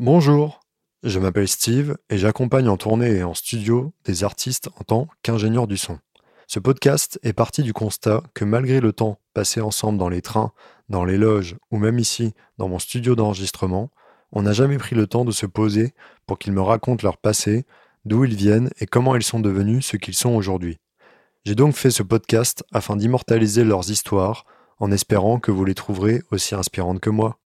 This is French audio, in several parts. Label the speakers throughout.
Speaker 1: Bonjour, je m'appelle Steve et j'accompagne en tournée et en studio des artistes en tant qu'ingénieur du son. Ce podcast est parti du constat que malgré le temps passé ensemble dans les trains, dans les loges ou même ici dans mon studio d'enregistrement, on n'a jamais pris le temps de se poser pour qu'ils me racontent leur passé, d'où ils viennent et comment ils sont devenus ce qu'ils sont aujourd'hui. J'ai donc fait ce podcast afin d'immortaliser leurs histoires en espérant que vous les trouverez aussi inspirantes que moi.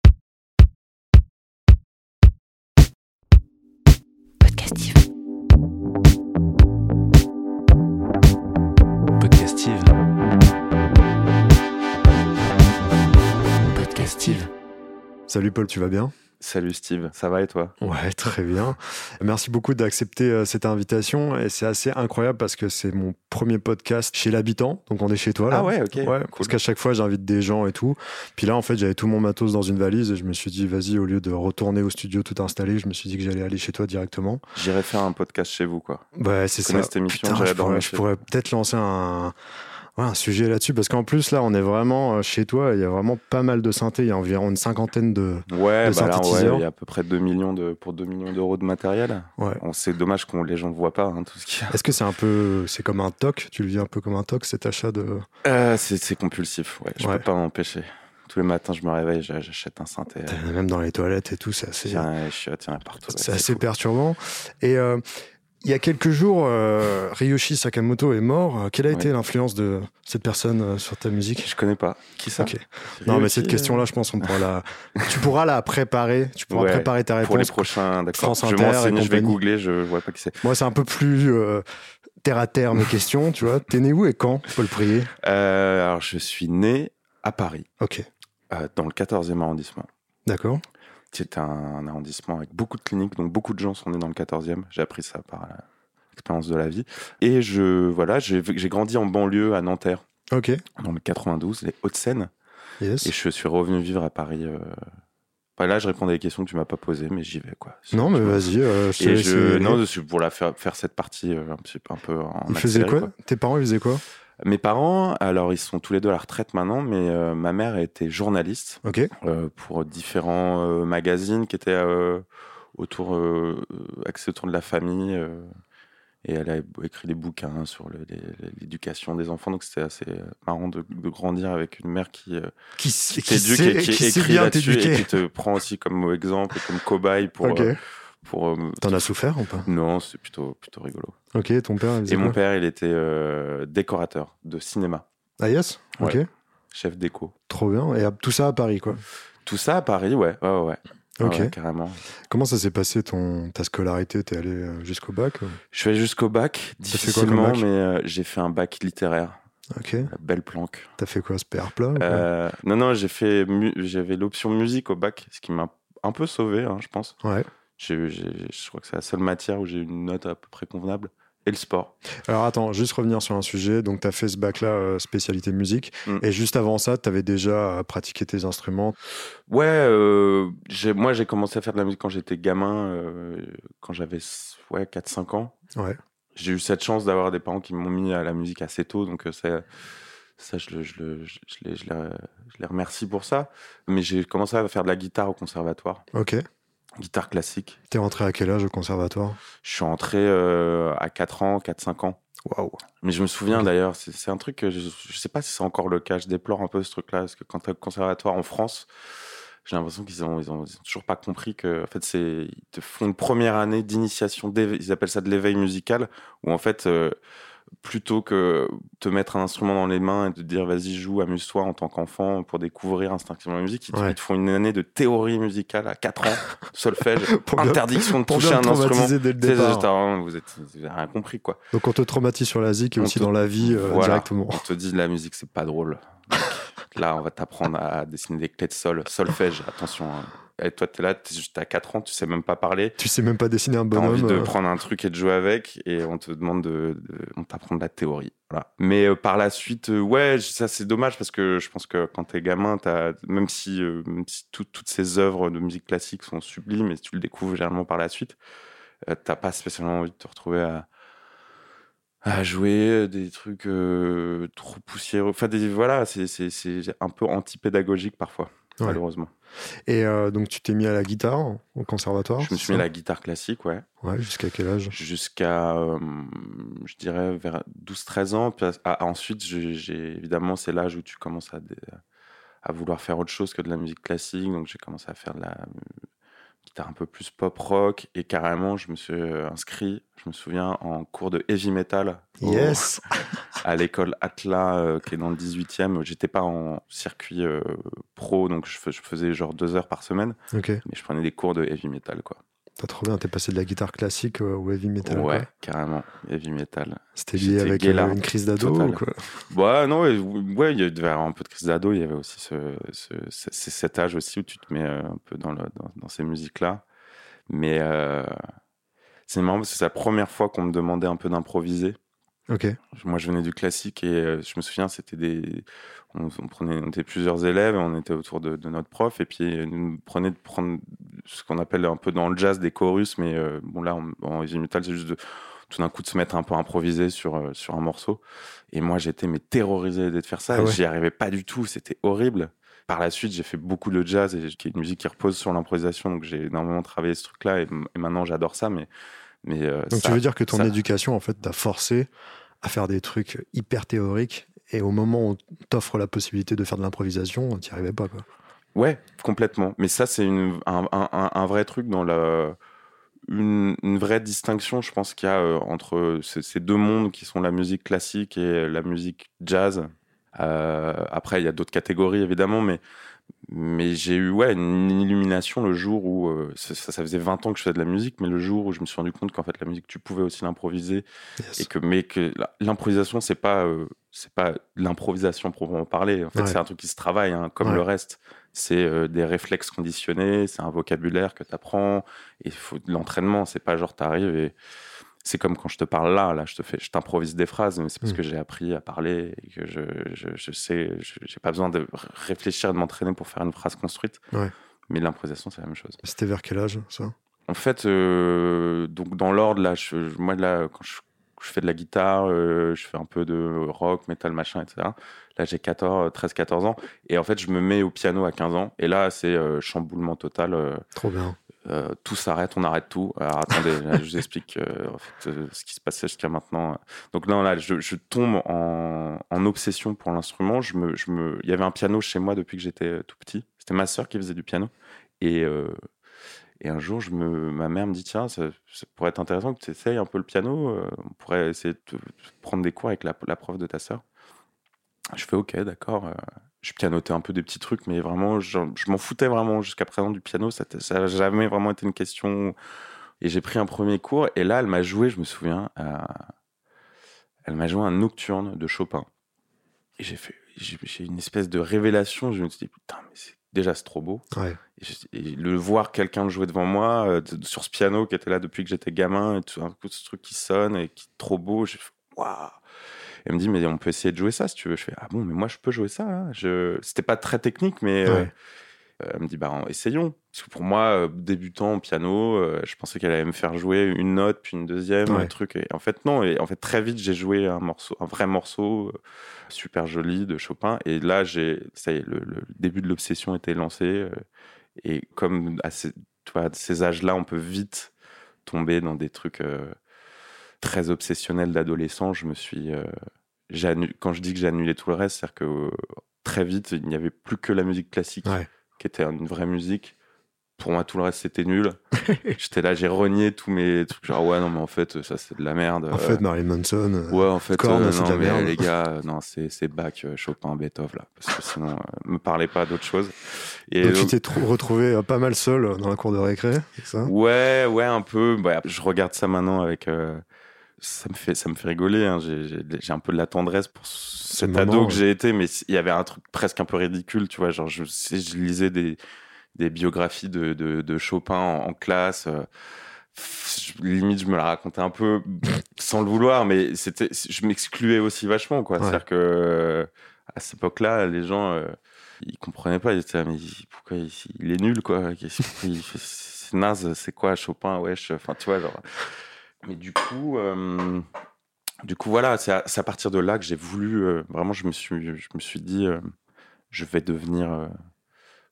Speaker 1: Salut Paul, tu vas bien?
Speaker 2: Salut Steve, ça va et toi?
Speaker 1: Ouais, très bien. Merci beaucoup d'accepter euh, cette invitation et c'est assez incroyable parce que c'est mon premier podcast chez l'habitant, donc on est chez toi là.
Speaker 2: Ah ouais, ok.
Speaker 1: Ouais,
Speaker 2: cool.
Speaker 1: parce qu'à chaque fois j'invite des gens et tout. Puis là en fait j'avais tout mon matos dans une valise et je me suis dit vas-y au lieu de retourner au studio tout installé, je me suis dit que j'allais aller chez toi directement.
Speaker 2: J'irai faire un podcast chez vous, quoi.
Speaker 1: Ouais, c'est ça.
Speaker 2: cette émission,
Speaker 1: Putain, je pourrais peut-être lancer un, ouais, un sujet là-dessus parce qu'en plus là on est vraiment euh, chez toi, il y a vraiment pas mal de synthé, il y a environ une cinquantaine de...
Speaker 2: Ouais, bah là, ouais, il y a à peu près 2 millions de, pour 2 millions d'euros de matériel.
Speaker 1: Ouais.
Speaker 2: C'est dommage que les gens ne voient pas hein, tout ce qu'il y a.
Speaker 1: Est-ce que c'est un peu, c'est comme un toc? Tu le vis un peu comme un toc cet achat de...
Speaker 2: Euh, c'est c'est compulsif, ouais. Je
Speaker 1: Ouais.
Speaker 2: peux pas m'empêcher. Tous les matins, je me réveille, j'a- j'achète un synthé.
Speaker 1: Même dans les toilettes et tout, c'est assez,
Speaker 2: Tiens, je suis tiens, partout.
Speaker 1: c'est assez
Speaker 2: cool.
Speaker 1: perturbant. Et euh, il y a quelques jours, euh, Ryoshi Sakamoto est mort. Euh, Quelle a
Speaker 2: Ouais.
Speaker 1: été l'influence de cette personne euh, sur ta musique?
Speaker 2: Je connais pas. Qui ça?
Speaker 1: Non, mais cette question-là, je pense qu'on pourra la. tu pourras la préparer. Tu pourras
Speaker 2: Ouais,
Speaker 1: préparer ta
Speaker 2: euh, Pour les
Speaker 1: réponse.
Speaker 2: prochains, d'accord. Je je vais googler, je vois pas qui c'est.
Speaker 1: Moi, c'est un peu plus euh, terre à terre mes questions. Tu vois, t'es né où et quand Paul Prier?
Speaker 2: Alors, je suis né à Paris,
Speaker 1: Ok,
Speaker 2: dans le 14e arrondissement.
Speaker 1: d'accord.
Speaker 2: C'est un arrondissement avec beaucoup de cliniques, donc beaucoup de gens sont nés dans le 14e. J'ai appris ça par l'expérience de la vie. Et je, voilà, j'ai grandi en banlieue à Nanterre,
Speaker 1: Ok,
Speaker 2: dans le 92, les Hauts-de-Seine.
Speaker 1: yes.
Speaker 2: Et je suis revenu vivre à Paris. euh, enfin, là, je réponds à des questions que tu m'as pas posées, mais j'y vais, quoi.
Speaker 1: Non, mais vas-y. euh, je
Speaker 2: je, non, pour la faire, faire cette partie euh, un petit peu, un peu en
Speaker 1: Ils faisaient
Speaker 2: accéléré,
Speaker 1: quoi Tes parents, ils faisaient quoi?
Speaker 2: Mes parents, alors ils sont tous les deux à la retraite maintenant, mais euh, ma mère était journaliste euh, pour différents euh, magazines qui étaient autour, axés autour de la famille. et elle a écrit des bouquins sur l'éducation des enfants. Donc c'était assez marrant de, de grandir avec une mère qui,
Speaker 1: qui,
Speaker 2: qui
Speaker 1: qui
Speaker 2: t'éduque
Speaker 1: sait,
Speaker 2: et qui,
Speaker 1: qui
Speaker 2: écrit là-dessus et qui te prend aussi comme exemple comme cobaye pour. Euh, pour
Speaker 1: T'en as souffert ou pas?
Speaker 2: Non, c'est plutôt, plutôt rigolo.
Speaker 1: Ok, ton père, il
Speaker 2: Et mon père, il était euh, décorateur de cinéma,
Speaker 1: Ah yes? Ok,
Speaker 2: Ouais. chef déco.
Speaker 1: trop bien. Et à- tout ça à Paris, quoi?
Speaker 2: Tout ça à Paris, ouais, ouais, ouais. ouais.
Speaker 1: Ok.
Speaker 2: Ouais, carrément.
Speaker 1: Comment ça s'est passé ton, ta scolarité? T'es allé euh, jusqu'au bac
Speaker 2: Je suis allé jusqu'au bac,
Speaker 1: fait quoi
Speaker 2: difficilement,
Speaker 1: bac?
Speaker 2: mais euh, j'ai fait un bac littéraire,
Speaker 1: Ok.
Speaker 2: la belle planque.
Speaker 1: T'as fait quoi SPR plat
Speaker 2: Euh, non, non, j'ai fait, j'avais l'option musique au bac, ce qui m'a un peu sauvé, hein, je pense.
Speaker 1: Ouais.
Speaker 2: Je crois que c'est la seule matière où j'ai une note à peu près convenable. Et le sport.
Speaker 1: Alors attends, juste revenir sur un sujet. Donc t'as fait ce bac-là, euh, spécialité musique.
Speaker 2: Mm.
Speaker 1: Et juste avant ça, t'avais déjà euh, pratiqué tes instruments.
Speaker 2: Ouais, euh, moi j'ai commencé à faire de la musique quand j'étais gamin, euh, quand j'avais ouais, 4-5 ans.
Speaker 1: Ouais.
Speaker 2: J'ai eu cette chance d'avoir des parents qui m'ont mis à la musique assez tôt, donc ça, ça je, le- je, le- je, je les, je les- je les remercie pour ça. Mais j'ai commencé à faire de la guitare au conservatoire,
Speaker 1: Ok.
Speaker 2: Guitare classique.
Speaker 1: T'es rentré à quel âge au conservatoire?
Speaker 2: Je suis entré euh, à 4 ans, 4-5 ans.
Speaker 1: Waouh.
Speaker 2: Mais je me souviens d'ailleurs, c'est un truc que je, je sais pas si c'est encore le cas, je déplore un peu ce truc-là, parce que quand tu as le conservatoire en France, j'ai l'impression qu'ils ont, ils ont, ils ont toujours pas compris que, en fait, c'est, ils te font une première année d'initiation, ils appellent ça de l'éveil musical, où en fait, euh, plutôt que te mettre un instrument dans les mains et te dire vas-y joue, amuse-toi en tant qu'enfant pour découvrir instinctivement la musique, ils te,
Speaker 1: Ouais.
Speaker 2: ils te font une année de théorie musicale à 4 ans, solfège, interdiction de toucher un instrument.
Speaker 1: dès le départ.
Speaker 2: vous êtes, vous avez rien compris quoi.
Speaker 1: Donc on te traumatise sur la zik et
Speaker 2: On
Speaker 1: aussi
Speaker 2: te-
Speaker 1: dans la vie euh,
Speaker 2: Voilà.
Speaker 1: directement.
Speaker 2: On te dit la musique c'est pas drôle. Donc, là on va t'apprendre à dessiner des clés de sol, solfège, attention. hein. Et toi t'es là, t'es juste à 4 ans, tu sais même pas parler.
Speaker 1: Tu sais même pas dessiner un
Speaker 2: T'as envie
Speaker 1: bonhomme.
Speaker 2: de
Speaker 1: euh,
Speaker 2: prendre un truc et de jouer avec, et on te demande de, de- on t'apprend de la théorie. Voilà. Mais euh, par la suite, euh, ouais, ça c'est dommage parce que je pense que quand t'es gamin, t'as, même si, euh, même si tout- toutes ces œuvres de musique classique sont sublimes et tu le découvres généralement par la suite, t'as pas spécialement envie de te retrouver à, à jouer des trucs trop poussiéreux. Enfin, des, voilà, c'est un peu anti-pédagogique parfois. malheureusement.
Speaker 1: Et euh, donc, tu t'es mis à la guitare au conservatoire
Speaker 2: Je me suis mis à la guitare classique, ouais.
Speaker 1: Ouais, jusqu'à quel âge?
Speaker 2: Jusqu'à, euh, je dirais, vers 12-13 ans. Puis, ah, ensuite, j'ai, évidemment, c'est l'âge où tu commences à, à vouloir faire autre chose que de la musique classique. Donc, j'ai commencé à faire de la guitare un peu plus pop rock et carrément je me suis euh, inscrit je me souviens en cours de heavy metal.
Speaker 1: Yes.
Speaker 2: À l'école Atla euh, qui est dans le 18e j'étais pas en circuit euh, pro donc je, faisais genre deux heures par semaine.
Speaker 1: Mais
Speaker 2: je prenais des cours de heavy metal quoi
Speaker 1: T'as trop bien, t'es passé de la guitare classique au heavy metal.
Speaker 2: Ouais, carrément, heavy metal.
Speaker 1: C'était lié avec une crise d'ado ou quoi?
Speaker 2: Ouais, non, ouais, il y avait un peu de crise d'ado, il y avait aussi ce, ce, cet âge aussi où tu te mets un peu dans, le, dans, ces musiques-là. Mais euh, c'est marrant parce que c'est la première fois qu'on me demandait un peu d'improviser.
Speaker 1: Ok.
Speaker 2: Moi, je venais du classique et euh, je me souviens, c'était des. On, prenait, on était plusieurs élèves, on était autour de, notre prof et puis il nous prenait de prendre ce qu'on appelle un peu dans le jazz des chorus, mais euh, bon, là, en heavy metal, c'est juste de tout d'un coup de se mettre un peu improvisé sur, euh, sur un morceau. Et moi, j'étais mais terrorisé d'être faire ça. Ah J'y arrivais pas du tout, c'était horrible. Par la suite, j'ai fait beaucoup de jazz et qui est une musique qui repose sur l'improvisation, donc j'ai énormément travaillé ce truc-là et, maintenant j'adore ça. Mais, mais
Speaker 1: donc tu veux dire que ton éducation, en fait, t'a forcé à faire des trucs hyper théoriques et au moment où on t'offre la possibilité de faire de l'improvisation, tu n'y arrivais pas. Quoi.
Speaker 2: Ouais, complètement. Mais ça, c'est un, vrai truc dans la. Une, vraie distinction, je pense qu'il y a euh, entre ces, deux mondes qui sont la musique classique et la musique jazz. Euh, après, il y a d'autres catégories évidemment, mais mais j'ai eu ouais, une illumination le jour où, euh, ça, ça, faisait 20 ans que je faisais de la musique, mais le jour où je me suis rendu compte qu'en fait la musique, tu pouvais aussi l'improviser. Et que, mais que l'improvisation, c'est pas, euh, c'est pas l'improvisation proprement parler. En fait, c'est un truc qui se travaille, hein, comme le reste. C'est euh, des réflexes conditionnés, c'est un vocabulaire que tu apprends, et il faut de l'entraînement. C'est pas genre t'arrives et c'est comme quand je te parle là, là, je te fais, je t'improvise des phrases, mais c'est parce mm. que j'ai appris à parler et que je, je, je sais, j'ai pas besoin de réfléchir et de m'entraîner pour faire une phrase construite. Mais l'improvisation, c'est la même chose.
Speaker 1: C'était vers quel âge, ça?
Speaker 2: En fait, euh, donc dans l'ordre, là, je, moi, là, quand je, fais de la guitare, euh, je fais un peu de rock, metal, machin, etc. Là, j'ai 14, 13, 14 ans. Et en fait, je me mets au piano à 15 ans. Et là, c'est euh, chamboulement total.
Speaker 1: Trop bien.
Speaker 2: Euh, tout s'arrête, on arrête tout. Alors attendez, je vous explique euh, euh, ce qui se passait jusqu'à maintenant. Donc là, là je, tombe en, obsession pour l'instrument. Il y avait un piano chez moi depuis que j'étais tout petit. C'était ma sœur qui faisait du piano. Et, un jour, ma mère me dit Tiens, ça, pourrait être intéressant que tu essayes un peu le piano. on pourrait essayer de prendre des cours avec la, la prof de ta sœur. Je fais Ok, d'accord je pianotais un peu des petits trucs, mais vraiment, je, m'en foutais vraiment jusqu'à présent du piano. Ça n'a jamais vraiment été une question. Et j'ai pris un premier cours, et là, elle m'a joué, je me souviens, elle m'a joué un nocturne de Chopin. Et j'ai fait, j'ai une espèce de révélation. Je me suis dit, putain, mais c'est déjà c'est trop beau. Et, le voir quelqu'un jouer devant moi euh, sur ce piano qui était là depuis que j'étais gamin, et tout un coup ce truc qui sonne et qui est trop beau, j'ai fait waouh. Elle me dit, mais on peut essayer de jouer ça si tu veux. Je fais, ah bon, mais moi je peux jouer ça. Hein. Je... C'était pas très technique, mais euh, elle me dit, bah essayons. Parce que pour moi, euh, débutant au piano, euh, je pensais qu'elle allait me faire jouer une note, puis une deuxième, un truc. Et en fait, non. Et en fait, très vite, j'ai joué un morceau, un vrai morceau super joli de Chopin. Et là, j'ai, ça y est, le, début de l'obsession était lancé. et comme à ces, ces âges-là, on peut vite tomber dans des trucs très obsessionnel d'adolescent, je me suis. Euh, quand je dis que j'ai annulé tout le reste, c'est-à-dire que euh, très vite, il n'y avait plus que la musique classique, qui était une vraie musique. Pour moi, tout le reste, c'était nul. J'étais là, j'ai renié tous mes trucs. Genre, ouais, non, mais en fait, ça, c'est de la merde.
Speaker 1: En fait, Marilyn Manson.
Speaker 2: Ouais, en fait, non, mais les gars, non, c'est Bach, Chopin, Beethoven, là. Parce que sinon, me parlez pas d'autre chose.
Speaker 1: Et donc, tu t'es retrouvé pas mal seul dans la cour de récré, ça?
Speaker 2: Ouais, ouais, un peu. Bah, je regarde ça maintenant avec ça me fait ça me fait rigoler hein. j'ai un peu de la tendresse pour cet ado que j'ai été mais il y avait un truc presque un peu ridicule tu vois. Genre je je lisais des des biographies de, de, Chopin en, classe euh, limite je me la racontais un peu sans le vouloir mais c'était je m'excluais aussi vachement quoi. C'est à dire que à cette époque là les gens euh, ils comprenaient pas. Ils étaient mais pourquoi il, est nul quoi? C'est naze c'est quoi Chopin wesh? Enfin tu vois genre mais du coup, euh, du coup voilà, c'est à, partir de là que j'ai voulu, euh, vraiment, je me suis, je me suis dit, euh, je vais devenir,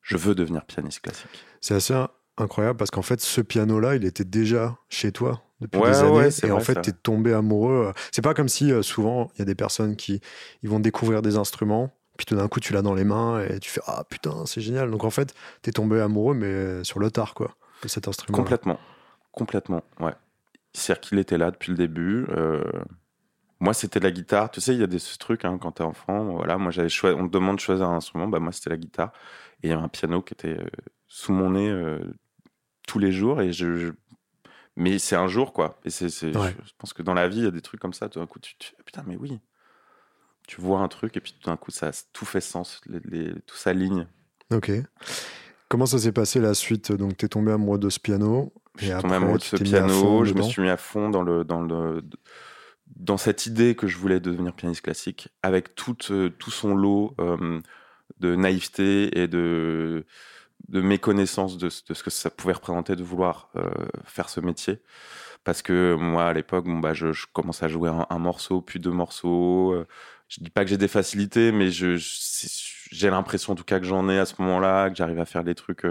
Speaker 2: je veux devenir pianiste classique.
Speaker 1: C'est assez incroyable parce qu'en fait, ce piano-là, il était déjà chez toi depuis des années. et en fait, tu es tombé amoureux. C'est pas comme si souvent, il y a des personnes qui ils vont découvrir des instruments puis tout d'un coup, tu l'as dans les mains et tu fais Ah putain, c'est génial. Donc en fait, tu es tombé amoureux, mais sur le tard, quoi, de cet instrument.
Speaker 2: Complètement. Complètement, ouais. C'est-à-dire qu'il était là depuis le début. Euh, moi, c'était la guitare. Tu sais, il y a des ce truc hein, quand t'es enfant. Voilà, moi, j'avais choisi. On te demande de choisir un instrument. Bah, moi, c'était la guitare. Et il y avait un piano qui était euh, sous mon nez euh, tous les jours. Et je, Mais c'est un jour, quoi. Et c'est, je, pense que dans la vie, il y a des trucs comme ça. Tout d'un coup, tu, tu... putain, mais oui, tu vois un truc et puis tout d'un coup, ça tout fait sens, les, tout s'aligne.
Speaker 1: Ok. Comment ça s'est passé la suite? Donc, tu es tombé amoureux de ce piano.
Speaker 2: Je suis tombé amoureux de ce piano. Je me suis mis à fond dans, le, dans, le, dans cette idée que je voulais devenir pianiste classique, avec tout, euh, tout son lot euh, de naïveté et de, de méconnaissance de, de, ce que ça pouvait représenter de vouloir euh, faire ce métier parce que moi à l'époque bon bah je, je commençais à jouer un, un, morceau puis deux morceaux je dis pas que j'ai des facilités, mais je, j'ai l'impression en tout cas que j'en ai à ce moment-là, que j'arrive à faire des trucs,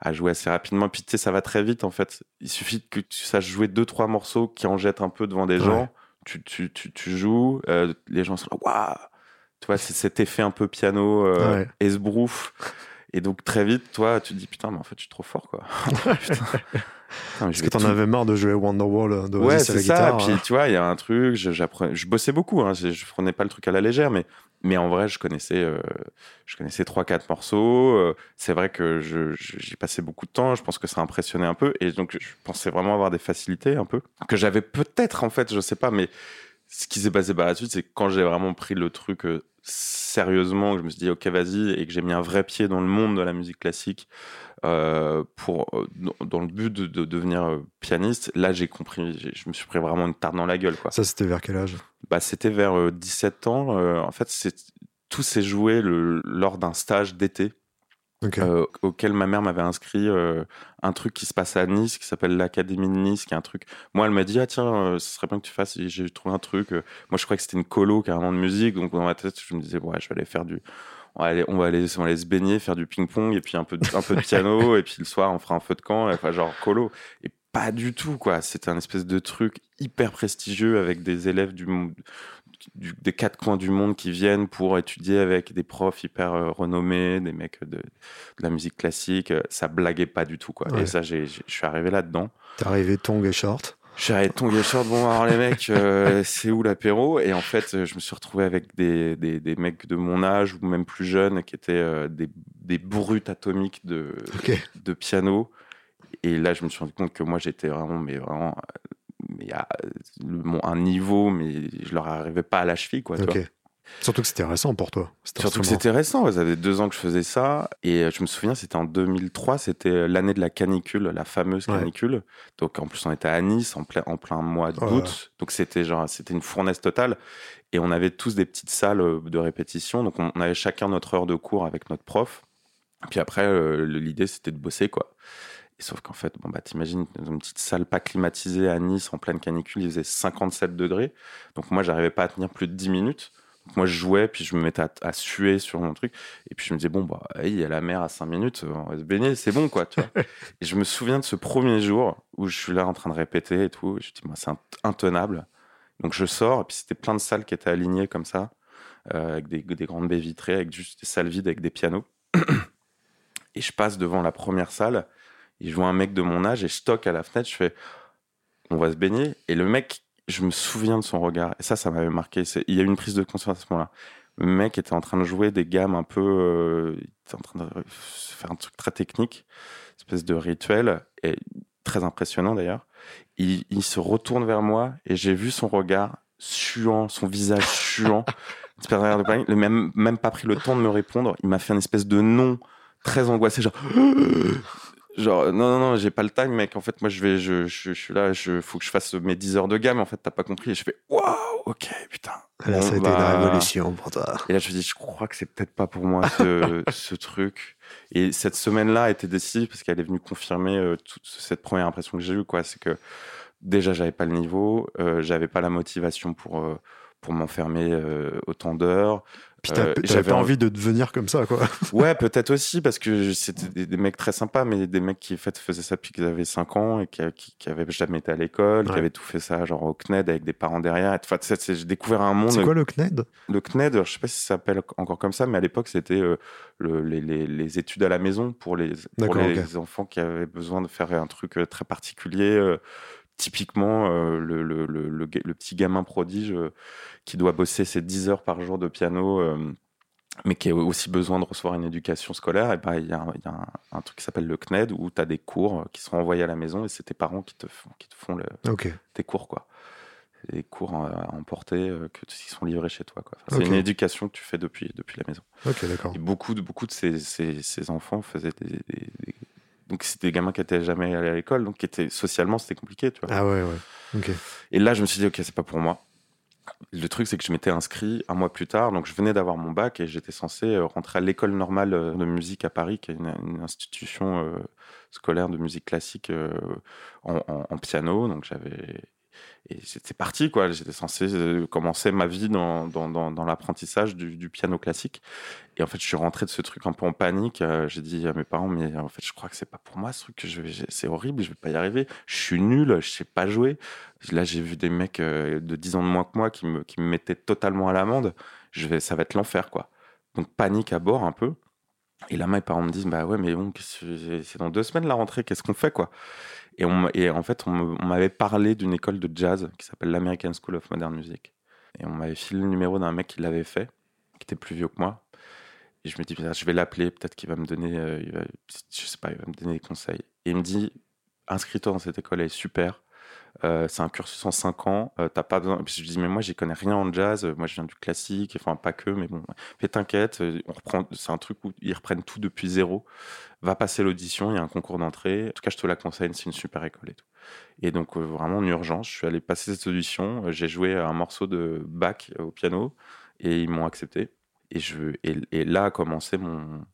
Speaker 2: à jouer assez rapidement. Puis tu sais, ça va très vite en fait. Il suffit que tu saches jouer deux trois morceaux qui en jettent un peu devant des gens. Tu, tu, tu, tu joues, euh, les gens sont là, waouh. Tu vois, c'est cet effet un peu piano, euh, esbrouf. Et donc très vite, toi, tu te dis putain, mais en fait, je suis trop fort quoi.
Speaker 1: Parce que t'en avais marre de jouer Wonderwall euh, de
Speaker 2: Ouais, c'est ça. Puis hein. tu vois, il y a un truc, j'apprenais, je bossais beaucoup. Hein, je, je prenais pas le truc à la légère, mais mais en vrai, je connaissais, euh, connaissais trois quatre morceaux. Euh, c'est vrai que j'ai passé beaucoup de temps. Je pense que ça impressionnait un peu, et donc je pensais vraiment avoir des facilités un peu que j'avais peut-être en fait, je sais pas, mais ce qui s'est passé par la suite, c'est quand j'ai vraiment pris le truc sérieusement, que je me suis dit ok vas-y, et que j'ai mis un vrai pied dans le monde de la musique classique. Euh, pour, euh, dans le but de, devenir euh, pianiste, là j'ai compris, je me suis pris vraiment une tarte dans la gueule. Quoi.
Speaker 1: Ça c'était vers quel âge?
Speaker 2: Bah, C'était vers 17 ans. en fait, tout s'est joué le, lors d'un stage d'été. auquel ma mère m'avait inscrit un truc qui se passe à Nice, qui s'appelle l'Académie de Nice, qui est un truc. Moi, elle m'a dit ah tiens, ce serait bien que tu fasses. J'ai trouvé un truc. moi, je croyais que c'était une colo carrément de musique, donc dans ma tête, je me disais ouais, je vais aller faire du on va aller, on va aller, se baigner, faire du ping-pong et puis un peu, de, un peu de piano et puis le soir on fera un feu de camp, enfin genre colo. Et pas du tout quoi. C'était un espèce de truc hyper prestigieux avec des élèves du, du, des quatre coins du monde qui viennent pour étudier avec des profs hyper euh, renommés, des mecs de, de, la musique classique. Ça blaguait pas du tout quoi. Et ça, je suis arrivé là-dedans.
Speaker 1: T'es arrivé tongs et short.
Speaker 2: J'ai ton short, bon alors les mecs, euh, c'est où l'apéro? Et en fait, je me suis retrouvé avec des, des, des, mecs de mon âge ou même plus jeunes qui étaient euh, des, des brutes atomiques de, de piano. Et là, je me suis rendu compte que moi, j'étais vraiment, mais vraiment, mais à un niveau, mais je leur arrivais pas à la cheville, quoi.
Speaker 1: Surtout que c'était récent pour toi.
Speaker 2: Surtout que c'était récent. Ça faisait deux ans que je faisais ça. Et euh, je me souviens, c'était en 2003. C'était l'année de la canicule, la fameuse canicule. Donc en plus, on était à Nice en plein, en plein mois d'août. Donc c'était genre, c'était une fournaise totale. Et on avait tous des petites salles euh, de répétition. Donc on avait chacun notre heure de cours avec notre prof. Puis après, euh, l'idée, c'était de bosser, quoi. Et sauf qu'en fait, bon, bah, t'imagines, dans une petite salle pas climatisée à Nice en pleine canicule, il faisait 57 degrés. Donc moi, j'arrivais pas à tenir plus de 10 minutes moi, je jouais, puis je me mettais à, suer sur mon truc. Et puis je me disais, bon, bah, il y a la mer à 5 minutes, on va se baigner, c'est bon, quoi. Tu vois et je me souviens de ce premier jour où je suis là en train de répéter et tout. Et je me dis, bah, c'est intenable. Donc je sors, et puis c'était plein de salles qui étaient alignées comme ça, euh, avec des, des, grandes baies vitrées, avec juste des salles vides, avec des pianos. et je passe devant la première salle, et je vois un mec de mon âge, et je toque à la fenêtre, je fais, on va se baigner. Et le mec je me souviens de son regard. Et ça, ça m'avait marqué. Il y a eu une prise de conscience à ce moment-là. Le mec était en train de jouer des gammes un peu. Euh, il était en train de faire un truc très technique, une espèce de rituel, et très impressionnant d'ailleurs. Il, il, se retourne vers moi et j'ai vu son regard suant, son visage suant. Le même, même pas pris le temps de me répondre. Il m'a fait une espèce de nom très angoissé, genre Genre, non, non, non, j'ai pas le time, mec. En fait, moi, je vais, je, je, suis là, je faut que je fasse mes 10 heures de gamme. En fait, t'as pas compris. Et je fais, waouh, ok, putain.
Speaker 1: Là, ça a été une bah, révolution pour toi.
Speaker 2: Et là, je me dis, je crois que c'est peut-être pas pour moi ce, ce truc. Et cette semaine-là a été décisive parce qu'elle est venue confirmer euh, toute cette première impression que j'ai eue, quoi. C'est que déjà, j'avais pas le niveau, euh, j'avais pas la motivation pour, euh, pour m'enfermer autant d'heures
Speaker 1: Puis j'avais pas envie de devenir comme ça, quoi.
Speaker 2: ouais, peut-être aussi, parce que c'était des, mecs très sympas, mais des mecs qui fait, faisaient ça depuis qu'ils avaient 5 ans et qui, qui, avaient jamais été à l'école, qui avaient tout fait ça, genre au CNED avec des parents derrière. Enfin, j'ai découvert un monde.
Speaker 1: C'est quoi le CNED?
Speaker 2: Le CNED, je sais pas si ça s'appelle encore comme ça, mais à l'époque, c'était euh, le, les, les, études à la maison pour les, pour les enfants qui avaient besoin de faire un truc euh, très particulier. Euh, typiquement, le, le, le, le, petit gamin prodige qui doit bosser ses 10 heures par jour de piano mais qui a aussi besoin de recevoir une éducation scolaire, ben, il y a, un, truc qui s'appelle le CNED où tu as des cours qui sont envoyés à la maison et c'est tes parents qui te font, qui te font le, tes cours. quoi. Des cours à emporter euh, que, qui sont livrés chez toi. Quoi. C'est une éducation que tu fais depuis, depuis la maison. Et beaucoup de, beaucoup de ces, ces, ces enfants faisaient des, donc c'était des gamins qui n'étaient jamais allés à l'école, donc qui étaient socialement c'était compliqué, tu vois.
Speaker 1: Ah ouais, ouais.
Speaker 2: Et là je me suis dit ok c'est pas pour moi le truc, c'est que je m'étais inscrit un mois plus tard, donc je venais d'avoir mon bac et j'étais censé euh, rentrer à l'école normale euh, de musique à Paris, qui est une, institution euh, scolaire de musique classique en, piano. Donc j'avais et c'était parti quoi. J'étais censé commencer ma vie dans, l'apprentissage du, piano classique. Et en fait, je suis rentré de ce truc un peu en panique. J'ai dit à mes parents, mais en fait, je crois que c'est pas pour moi ce truc. C'est horrible, je vais pas y arriver. Je suis nul, je sais pas jouer. Là, j'ai vu des mecs euh, de 10 ans de moins que moi qui me, mettaient totalement à l'amende. Ça va être l'enfer, quoi. Donc, panique à bord un peu. Et là, mes parents me disent, bah ouais, mais bon, c'est dans deux semaines la rentrée, qu'est-ce qu'on fait, quoi? Et, on, et, en fait, on m'avait parlé d'une école de jazz qui s'appelle l'American School of Modern Music. Et on m'avait filé le numéro d'un mec qui l'avait fait, qui était plus vieux que moi. Et je me dis, je vais l'appeler, peut-être qu'il va me donner, euh, je sais pas, il va me donner des conseils. Et il me dit, inscris-toi dans cette école, elle est super. Euh, c'est un cursus en 5 ans. Euh, t'as pas besoin. je dis mais moi j'y connais rien en jazz. Moi je viens du classique. Enfin pas que, mais bon. Mais t'inquiète, euh, reprend. C'est un truc où ils reprennent tout depuis zéro. Va passer l'audition. Il y a un concours d'entrée. En tout cas je te la conseille. C'est une super école et tout. Et donc vraiment en urgence, je suis allé passer cette audition. J'ai joué un morceau de Bach au piano et ils m'ont accepté. Et je et, et là a commencé mon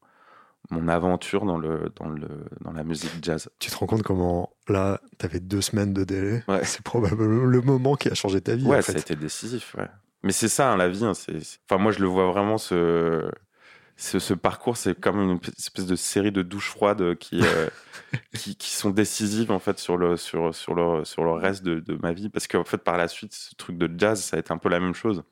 Speaker 2: mon aventure dans, le, dans, le, dans la musique jazz.
Speaker 1: Tu te rends compte comment, là, tu avais deux semaines de délai? C'est probablement le moment qui a changé ta vie.
Speaker 2: Ouais,
Speaker 1: en
Speaker 2: fait. ça a été décisif. Ouais. Mais c'est ça, hein, la vie. Hein, enfin, moi, je le vois vraiment, ce, ce, parcours, c'est comme une espèce de série de douches froides qui, euh, qui, qui, sont décisives, en fait, sur le, sur, sur le, sur le reste de, de ma vie. Parce qu'en fait, par la suite, ce truc de jazz, ça a été un peu la même chose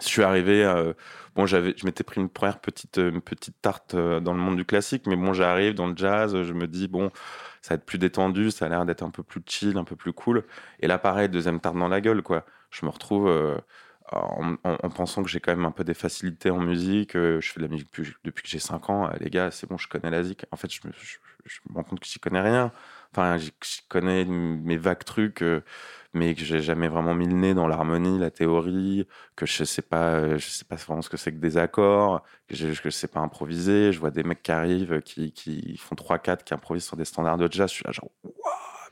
Speaker 2: je suis arrivé, euh, bon, j'avais, je m'étais pris une première petite, une petite tarte euh, dans le monde du classique, mais bon, j'arrive dans le jazz, je me dis, bon, ça va être plus détendu, ça a l'air d'être un peu plus chill, un peu plus cool. Et là, pareil, deuxième tarte dans la gueule, quoi. Je me retrouve euh, en, pensant que j'ai quand même un peu des facilités en musique, je fais de la musique depuis, que j'ai 5 ans, les gars, c'est bon, je connais la zik. En fait, je me, je me rends compte que j'y connais rien. Enfin, je connais mes vagues trucs mais que j'ai jamais vraiment mis le nez dans l'harmonie, la théorie, que je sais pas, euh, je sais pas vraiment ce que c'est que des accords, que je, je sais pas improviser. Je vois des mecs qui arrivent, qui, qui font 3-4, qui improvisent sur des standards de jazz. Je suis là genre, waouh,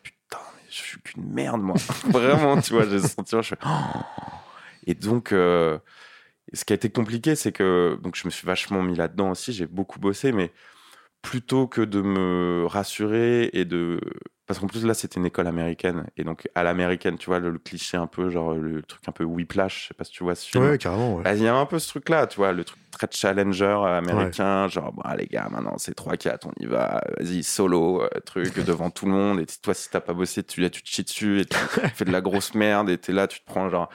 Speaker 2: putain, je suis qu'une merde, moi. vraiment, tu vois, j'ai senti, je fais, oh. Et donc, euh, ce qui a été compliqué, c'est que, donc je me suis vachement mis là-dedans aussi, j'ai beaucoup bossé, mais plutôt que de me rassurer et de parce qu'en plus là c'était une école américaine. Et donc à l'américaine tu vois le, cliché un peu genre le truc un peu whiplash je sais pas si tu vois ce
Speaker 1: film. Ouais carrément
Speaker 2: bah, il y a un peu ce truc là tu vois le truc très challenger américain genre bon les gars maintenant c'est 3 4 on y va vas-y solo euh, truc devant tout le monde. Et toi si t'as pas bossé tu là tu te chies dessus et tu fais de la grosse merde et t'es là tu te prends genre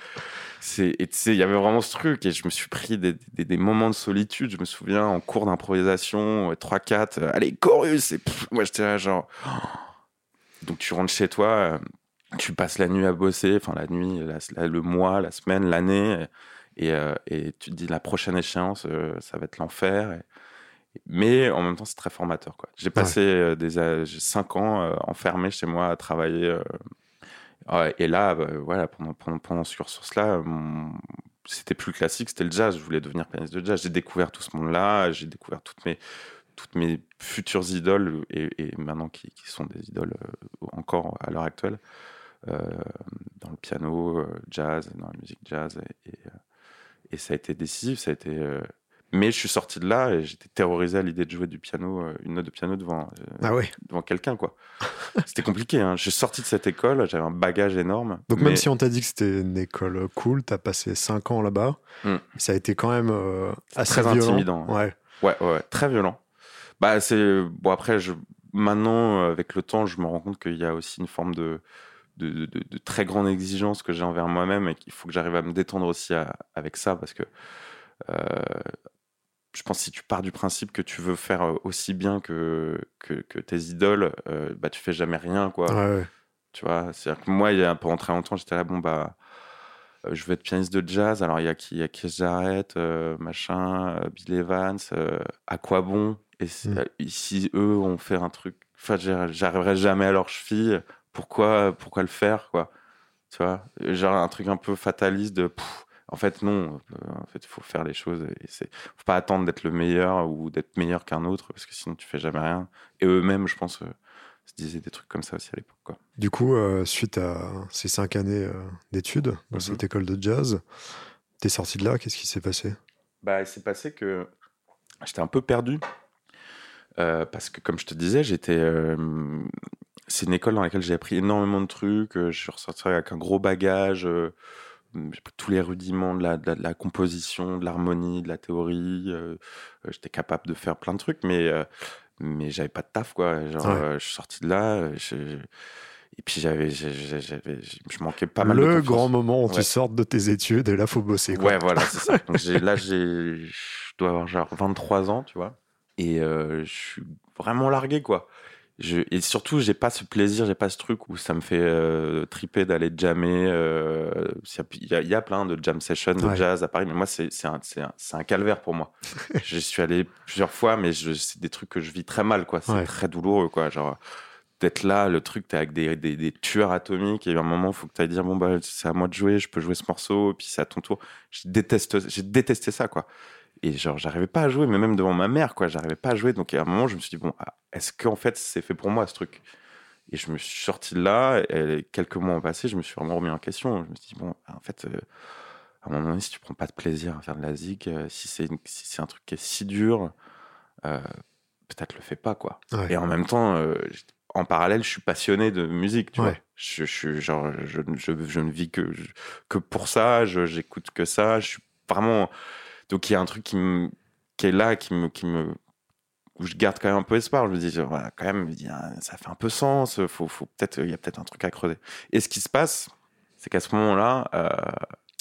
Speaker 2: c'est et tu sais il y avait vraiment ce truc et je me suis pris des, des, moments de solitude. Je me souviens en cours d'improvisation 3 4 euh, allez chorus et moi j'étais là genre donc tu rentres chez toi, euh, tu passes la nuit à bosser, enfin la nuit, le mois, la semaine, l'année, et, euh, et, tu te dis la prochaine échéance, euh, ça va être l'enfer. Mais en même temps, c'est très formateur. J'ai passé des cinq ans enfermé chez moi à travailler. et là, bah, voilà, pendant, pendant, pendant ce cursus-là, c'était plus classique, c'était le jazz. Je voulais devenir pianiste de jazz. J'ai découvert tout ce monde-là, j'ai découvert toutes mes toutes mes futures idoles, et, maintenant qui, sont des idoles euh, encore à l'heure actuelle, euh, dans le piano, euh, jazz, dans la musique jazz. Et, et, ça a été décisif, ça a été Mais je suis sorti de là et j'étais terrorisé à l'idée de jouer du piano, une note de piano devant, euh,
Speaker 1: Ah ouais.
Speaker 2: devant quelqu'un, quoi. c'était compliqué. Hein. Je suis sorti de cette école, j'avais un bagage énorme.
Speaker 1: Donc
Speaker 2: mais-
Speaker 1: même si on t'a dit que c'était une école cool, t'as passé 5 ans là-bas,
Speaker 2: Mm.
Speaker 1: ça a été quand même euh, assez
Speaker 2: très
Speaker 1: violent.
Speaker 2: intimidant.
Speaker 1: Ouais.
Speaker 2: Ouais, ouais, ouais, très violent. Bah, c'est bon. Après, je maintenant, avec le temps, je me rends compte qu'il y a aussi une forme de de, de- très grande exigence que j'ai envers moi-même et qu'il faut que j'arrive à me détendre aussi à- avec ça parce que euh, je pense que si tu pars du principe que tu veux faire euh, aussi bien que que, que tes idoles, euh, bah tu fais jamais rien quoi.
Speaker 1: Ouais, ouais.
Speaker 2: Tu vois, c'est-à-dire que moi, il y a pendant très longtemps, j'étais là, bon, bah, euh, je veux être pianiste de jazz. Alors, il y a qui Il y a machin, Bill Evans, à quoi bon Et c'est-
Speaker 1: Mm.
Speaker 2: si eux ont fait un truc, enfin, j'arri- j'arriverai jamais à leur cheville, pourquoi, pourquoi le faire, quoi? Tu vois? Genre un truc un peu fataliste de. pff, en fait, non. En fait, il faut faire les choses. Et c'est, faut pas attendre d'être le meilleur ou d'être meilleur qu'un autre, parce que sinon, tu fais jamais rien. Et eux-mêmes, je pense, euh, se disaient des trucs comme ça aussi à l'époque, quoi.
Speaker 1: Du coup, euh, suite à ces 5 années euh, d'études dans
Speaker 2: Mhm.
Speaker 1: cette école de jazz, t'es sorti de là, qu'est-ce qui s'est passé?
Speaker 2: Bah, il s'est passé que j'étais un peu perdu. Euh, parce que, comme je te disais, j'étais. euh, c'est une école dans laquelle j'ai appris énormément de trucs. euh, je suis ressorti avec un gros bagage. euh, j'ai pris tous les rudiments de la, de la- de la composition, de l'harmonie, de la théorie. j'étais capable de faire plein de trucs, mais, mais j'avais pas de taf, quoi. Genre,
Speaker 1: Ouais.
Speaker 2: je suis sorti de là. je- et puis, j'avais, je manquais pas mal de
Speaker 1: Le grand moment où tu sortes de tes études et là, faut bosser. Quoi.
Speaker 2: Ouais, voilà, c'est ça. Donc, là, j'ai, je dois avoir genre 23 ans, tu vois. Et euh, je suis vraiment largué, quoi. Je, et surtout, j'ai pas ce plaisir, j'ai pas ce truc où ça me fait euh, triper d'aller jammer. euh, Il y, a- il y a plein de jam sessions de
Speaker 1: Ouais.
Speaker 2: jazz à Paris, mais moi, c'est un, un, un calvaire pour moi. je suis allé plusieurs fois, mais c'est des trucs que je vis très mal, quoi. C'est
Speaker 1: Ouais.
Speaker 2: très douloureux, quoi. Genre, d'être là, le truc, t'es avec des, des, des tueurs atomiques, et à un moment, il faut que tu ailles dire, bon, bah, c'est à moi de jouer, je peux jouer ce morceau, et puis c'est à ton tour. Je déteste, j'ai détesté ça, quoi. Et genre, j'arrivais pas à jouer, mais même devant ma mère, quoi, j'arrivais pas à jouer. Donc, à un moment, je me suis dit, bon, ah, est-ce qu'en fait, c'est fait pour moi, ce truc? Et je me suis sorti de là, et quelques mois ont passé, je me suis vraiment remis en question. Je me suis dit, bon, en fait, euh, à un moment donné, si tu prends pas de plaisir à faire de la zig, euh, si c'est si c'est un truc qui est si dur, euh, peut-être le fais pas, quoi.
Speaker 1: Ouais.
Speaker 2: Et en même temps, en parallèle, je suis passionné de musique, tu
Speaker 1: Ouais.
Speaker 2: vois. Je, je, suis genre, je, je, je ne vis que, que pour ça, j'écoute que ça, je suis vraiment. Donc il y a un truc qui, me, qui est là, qui me, qui me, où je garde quand même un peu espoir. Je me dis, voilà, quand même, il y a- ça fait un peu sens, faut, faut peut-être, il y a peut-être un truc à creuser. Et ce qui se passe, c'est qu'à ce moment-là, euh,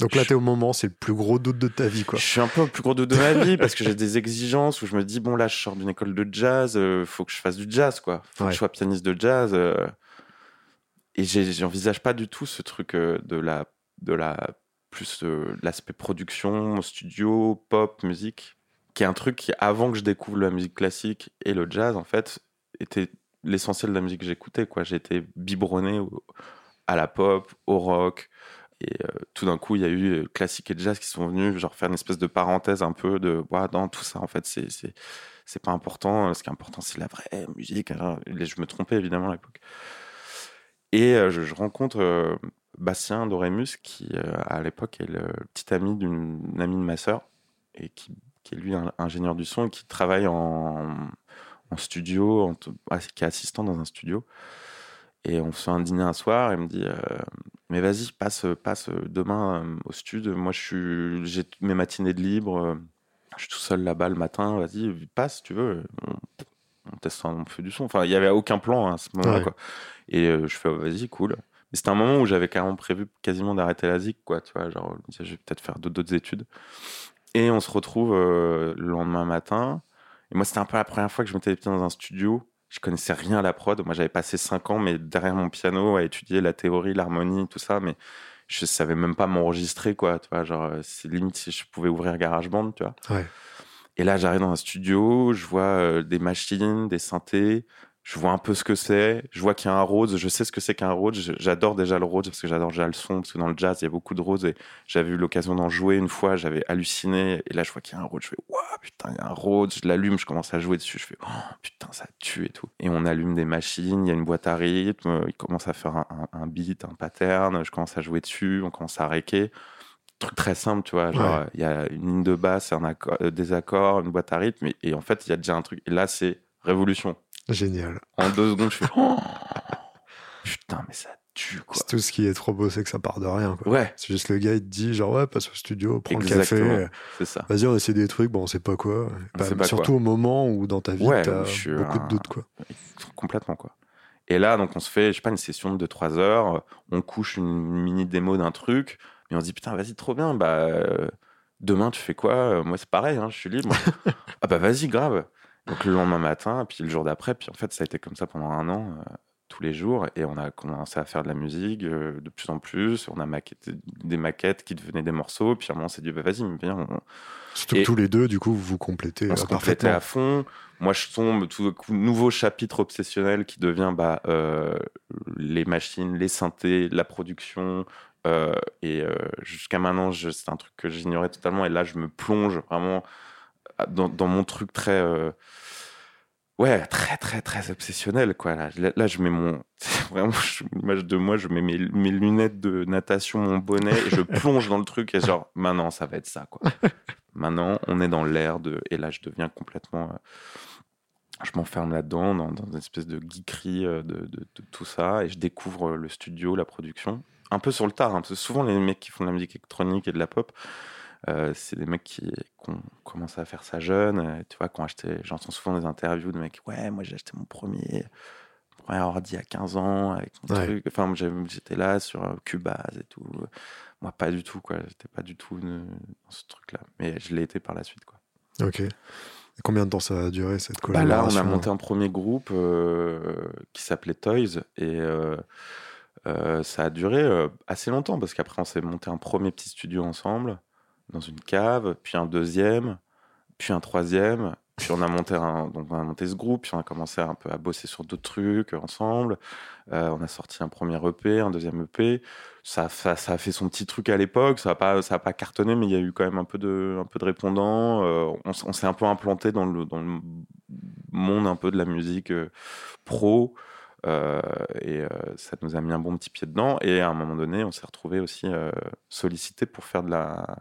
Speaker 1: Donc là, t'es au moment, c'est le plus gros doute de ta vie. Quoi.
Speaker 2: je suis un peu au plus gros doute de ma vie parce que j'ai des exigences où je me dis bon là je sors d'une école de jazz, euh, faut que je fasse du jazz quoi, faut
Speaker 1: Ouais.
Speaker 2: que je sois pianiste de jazz euh, et j'envisage pas du tout ce truc euh, de la de la plus euh, l'aspect production, studio, pop, musique, qui est un truc qui avant que je découvre la musique classique et le jazz en fait était l'essentiel de la musique que j'écoutais quoi. Été biberonné à la pop, au rock, et euh, tout d'un coup, il y a eu euh, classique et jazz qui sont venus genre faire une espèce de parenthèse un peu de ouais, dans tout ça en fait c'est c'est c'est pas important. Ce qui est important c'est la vraie musique. Et je me trompais évidemment à l'époque. Et je, rencontre Bastien Dorémus qui euh, à l'époque est le petit ami d'une une amie de ma sœur et qui, qui est lui un ingénieur du son et qui travaille en, en studio, en qui est assistant dans un studio. Et on fait un dîner un soir, et il me dit euh, Mais vas-y, passe, passe demain euh, au stud. Moi, j'ai mes matinées de libre. Je suis tout seul là-bas le matin. Vas-y, passe si tu veux. On, on teste, on fait du son. Enfin, il n'y avait aucun plan hein, à ce moment-là.
Speaker 1: Ouais.
Speaker 2: Et euh, je fais oh, Vas-y, cool. C'était un moment où j'avais carrément prévu quasiment d'arrêter la zik, quoi. Tu vois, genre, je vais peut-être faire d'autres études. Et on se retrouve euh, le lendemain matin. Et moi, c'était un peu la première fois que je mettais les pieds dans un studio. Je connaissais rien à la prod. Moi, j'avais passé cinq ans, mais derrière mon piano, à étudier la théorie, l'harmonie, tout ça. Mais je savais même pas m'enregistrer, quoi. Tu vois, genre, euh, c'est limite si je pouvais ouvrir GarageBand, tu vois.
Speaker 1: Ouais.
Speaker 2: Et là, j'arrive dans un studio, je vois euh, des machines, des synthés, je vois un peu ce que c'est, je vois qu'il y a un Rhodes, je sais ce que c'est qu'un Rhodes, j'adore déjà le Rhodes parce que j'adore déjà le son, parce que dans le jazz, il y a beaucoup de Rhodes et j'avais eu l'occasion d'en jouer une fois, j'avais halluciné, et là, je vois qu'il y a un Rhodes, je fais, waouh, putain, il y a un Rhodes, je l'allume, je commence à jouer dessus, je fais, oh, putain, ça tue et tout. Et on allume des machines, il y a une boîte à rythme, il commence à faire un, un- un beat, un pattern, je commence à jouer dessus, on commence à réquer. truc très simple, tu vois. Genre, il y a une ligne de basse, un accord, des accords, une boîte à rythme, et, et en fait, il y a déjà un truc. Et là, c'est révolution.
Speaker 1: Génial.
Speaker 2: En deux secondes, je fais oh putain, mais ça tue quoi.
Speaker 1: C'est tout ce qui est trop beau, c'est que ça part de rien. Quoi.
Speaker 2: Ouais,
Speaker 1: C'est juste le gars, il te dit, genre, ouais, passe au studio, prends
Speaker 2: exactement.
Speaker 1: le café,
Speaker 2: C'est ça.
Speaker 1: vas-y, on essaie des trucs, bon, on sait pas quoi.
Speaker 2: On
Speaker 1: Bah,
Speaker 2: sait pas
Speaker 1: surtout au moment où dans ta vie,
Speaker 2: Ouais,
Speaker 1: t'as
Speaker 2: suis
Speaker 1: beaucoup
Speaker 2: un-
Speaker 1: de doutes, quoi.
Speaker 2: Complètement quoi. Et là, donc, on se fait, je sais pas, une session de 2-3 heures. On couche une mini démo d'un truc. Et on se dit, putain, vas-y, trop bien. Bah, euh, demain, tu fais quoi? Euh, Moi, c'est pareil, hein, je suis libre. ah, bah, vas-y, grave. Donc, le lendemain matin, puis le jour d'après. Puis en fait, ça a été comme ça pendant un an, euh, tous les jours. Et on a commencé à faire de la musique euh, de plus en plus. On a maquetté des maquettes qui devenaient des morceaux. Puis à un moment, on s'est dit, bah, vas-y, viens, on,
Speaker 1: Surtout
Speaker 2: Et-
Speaker 1: que tous les deux, du coup, vous vous complétez
Speaker 2: on
Speaker 1: euh,
Speaker 2: se complétait
Speaker 1: parfaitement.
Speaker 2: à fond. Moi, je tombe tout d'un coup, nouveau chapitre obsessionnel qui devient bah, euh, les machines, les synthés, la production. euh, et euh, jusqu'à maintenant, c'est un truc que j'ignorais totalement. Et là, je me plonge vraiment dans, dans mon truc très. euh, Ouais, très, très, très obsessionnel, quoi. Là, là, je mets mon. Vraiment, l'image de moi, je mets mes, mes lunettes de natation, mon bonnet, et je plonge dans le truc, et genre, maintenant, ça va être ça, quoi. Maintenant, on est dans l'air de. Et là, je deviens complètement. euh, Je m'enferme là-dedans, dans, dans une espèce de geekerie euh, de, de- de tout ça, et je découvre le studio, la production. Un peu sur le tard, hein, parce que souvent, les mecs qui font de la musique électronique et de la pop, euh, c'est des mecs qui, qui ont commencé à faire ça jeune. euh, tu vois, qui ont acheté. J'entends souvent des interviews de mecs. Ouais, moi j'ai acheté mon premier, mon premier ordi à 15 ans avec mon
Speaker 1: Ouais.
Speaker 2: truc. Enfin, j'étais là sur euh, Cubase et tout. Moi, pas du tout, quoi. J'étais pas du tout dans ce truc-là. Mais je l'ai été par la suite, quoi.
Speaker 1: Ok. Et combien de temps ça a duré, cette
Speaker 2: Bah là, on
Speaker 1: collaboration
Speaker 2: a monté un premier groupe euh, qui s'appelait Toys et euh, euh, ça a duré assez longtemps parce qu'après on s'est monté un premier petit studio ensemble dans une cave, puis un deuxième, puis un troisième, puis on a monté un, donc on a monté ce groupe, puis on a commencé un peu à bosser sur d'autres trucs ensemble. Euh, on a sorti un premier EP, un deuxième EP. Ça, ça, a fait son petit truc à l'époque. Ça a pas, ça a pas cartonné, mais il y a eu quand même un peu de, un peu de répondants. Euh, on, s'est un peu implanté dans le, dans le monde un peu de la musique euh, pro. Et ça nous a mis un bon petit pied dedans. Et à un moment donné, on s'est retrouvé aussi euh, sollicité pour faire de la,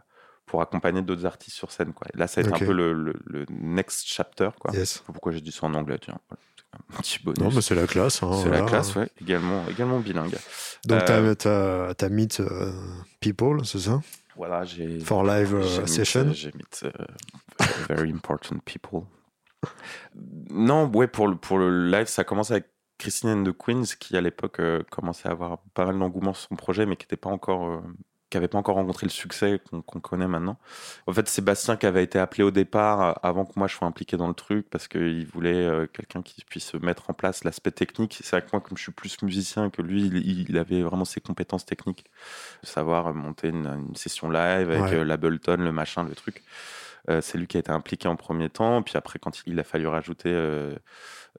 Speaker 2: pour accompagner d'autres artistes sur scène. Quoi. Et là, ça a été
Speaker 1: Ok.
Speaker 2: un peu le, le- le next chapter. Quoi.
Speaker 1: Yes.
Speaker 2: Pourquoi j'ai dit ça en anglais tiens, voilà. C'est un petit bonus.
Speaker 1: Non, mais c'est la classe. hein,
Speaker 2: C'est
Speaker 1: voilà.
Speaker 2: la classe, ouais. Également, également bilingue.
Speaker 1: Donc,
Speaker 2: Euh,
Speaker 1: t'as- t'as t'as meet euh, people, c'est ça?
Speaker 2: Voilà, j'ai.
Speaker 1: For live euh, session?
Speaker 2: J'ai meet euh, very important people. Non, ouais, pour le, pour le live, ça commence avec Christine and the Queens, qui à l'époque euh, commençait à avoir pas mal d'engouement sur son projet, mais qui n'était pas encore. euh, qui n'avait pas encore rencontré le succès qu'on connaît maintenant. En fait, Sébastien qui avait été appelé au départ, euh, avant que moi je sois impliqué dans le truc, parce qu'il voulait euh, quelqu'un qui puisse mettre en place l'aspect technique. C'est vrai que moi, comme je suis plus musicien que lui, il, il avait vraiment ses compétences techniques. Savoir monter une, une session live avec
Speaker 1: Ouais.
Speaker 2: euh, l'Ableton, le machin, le truc. Euh, c'est lui qui a été impliqué en premier temps. Puis après, quand il a fallu rajouter euh,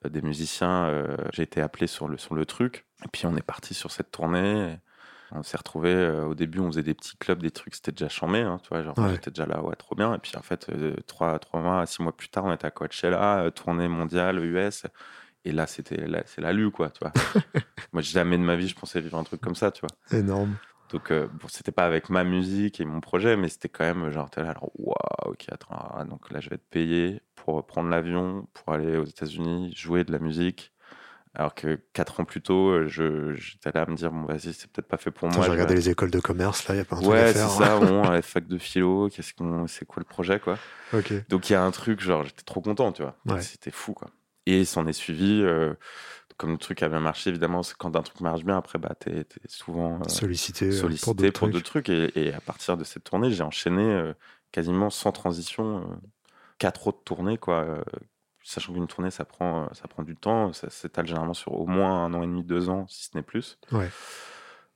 Speaker 2: des musiciens, euh, j'ai été appelé sur le, sur le truc. Et puis on est parti sur cette tournée. On s'est retrouvé au début, on faisait des petits clubs, des trucs, c'était déjà chambé, hein, tu vois, genre
Speaker 1: Ouais.
Speaker 2: j'étais déjà là, ouais, trop bien. Et puis en fait, euh, trois, trois mois, six mois plus tard, on était à Coachella, euh, tournée mondiale, US. Et là, c'était, c'est la lue, quoi, tu vois. Moi, jamais de ma vie, je pensais vivre un truc comme ça, tu vois.
Speaker 1: Énorme.
Speaker 2: Donc, euh, bon, c'était pas avec ma musique et mon projet, mais c'était quand même genre, t'es là, alors, waouh, ok, attends, ah, donc là, je vais être payé pour prendre l'avion, pour aller aux États-Unis, jouer de la musique. Alors que quatre ans plus tôt, euh, j'étais là à me dire, bon, vas-y, c'est peut-être pas fait pour
Speaker 1: Attends,
Speaker 2: moi.
Speaker 1: J'ai regardé les écoles de commerce, là, il n'y a pas un truc
Speaker 2: Ouais,
Speaker 1: à
Speaker 2: c'est
Speaker 1: faire.
Speaker 2: ça, bon, à la fac de philo, qu'est-ce qu'on, c'est quoi le projet, quoi.
Speaker 1: ok.
Speaker 2: Donc il y a un truc, genre, j'étais trop content, tu vois.
Speaker 1: Ouais.
Speaker 2: C'était fou, quoi. Et s'en est suivi, euh, comme le truc a bien marché, évidemment, c'est quand un truc marche bien, après, bah, t'es, t'es souvent euh,
Speaker 1: Sollicité, euh,
Speaker 2: sollicité
Speaker 1: pour d'autres trucs.
Speaker 2: Et, et à partir de cette tournée, j'ai enchaîné euh, quasiment sans transition euh, quatre autres tournées, quoi. Sachant qu'une tournée, ça prend, euh, ça prend du temps, ça s'étale généralement sur au moins un an et demi, deux ans, si ce n'est plus.
Speaker 1: Ouais.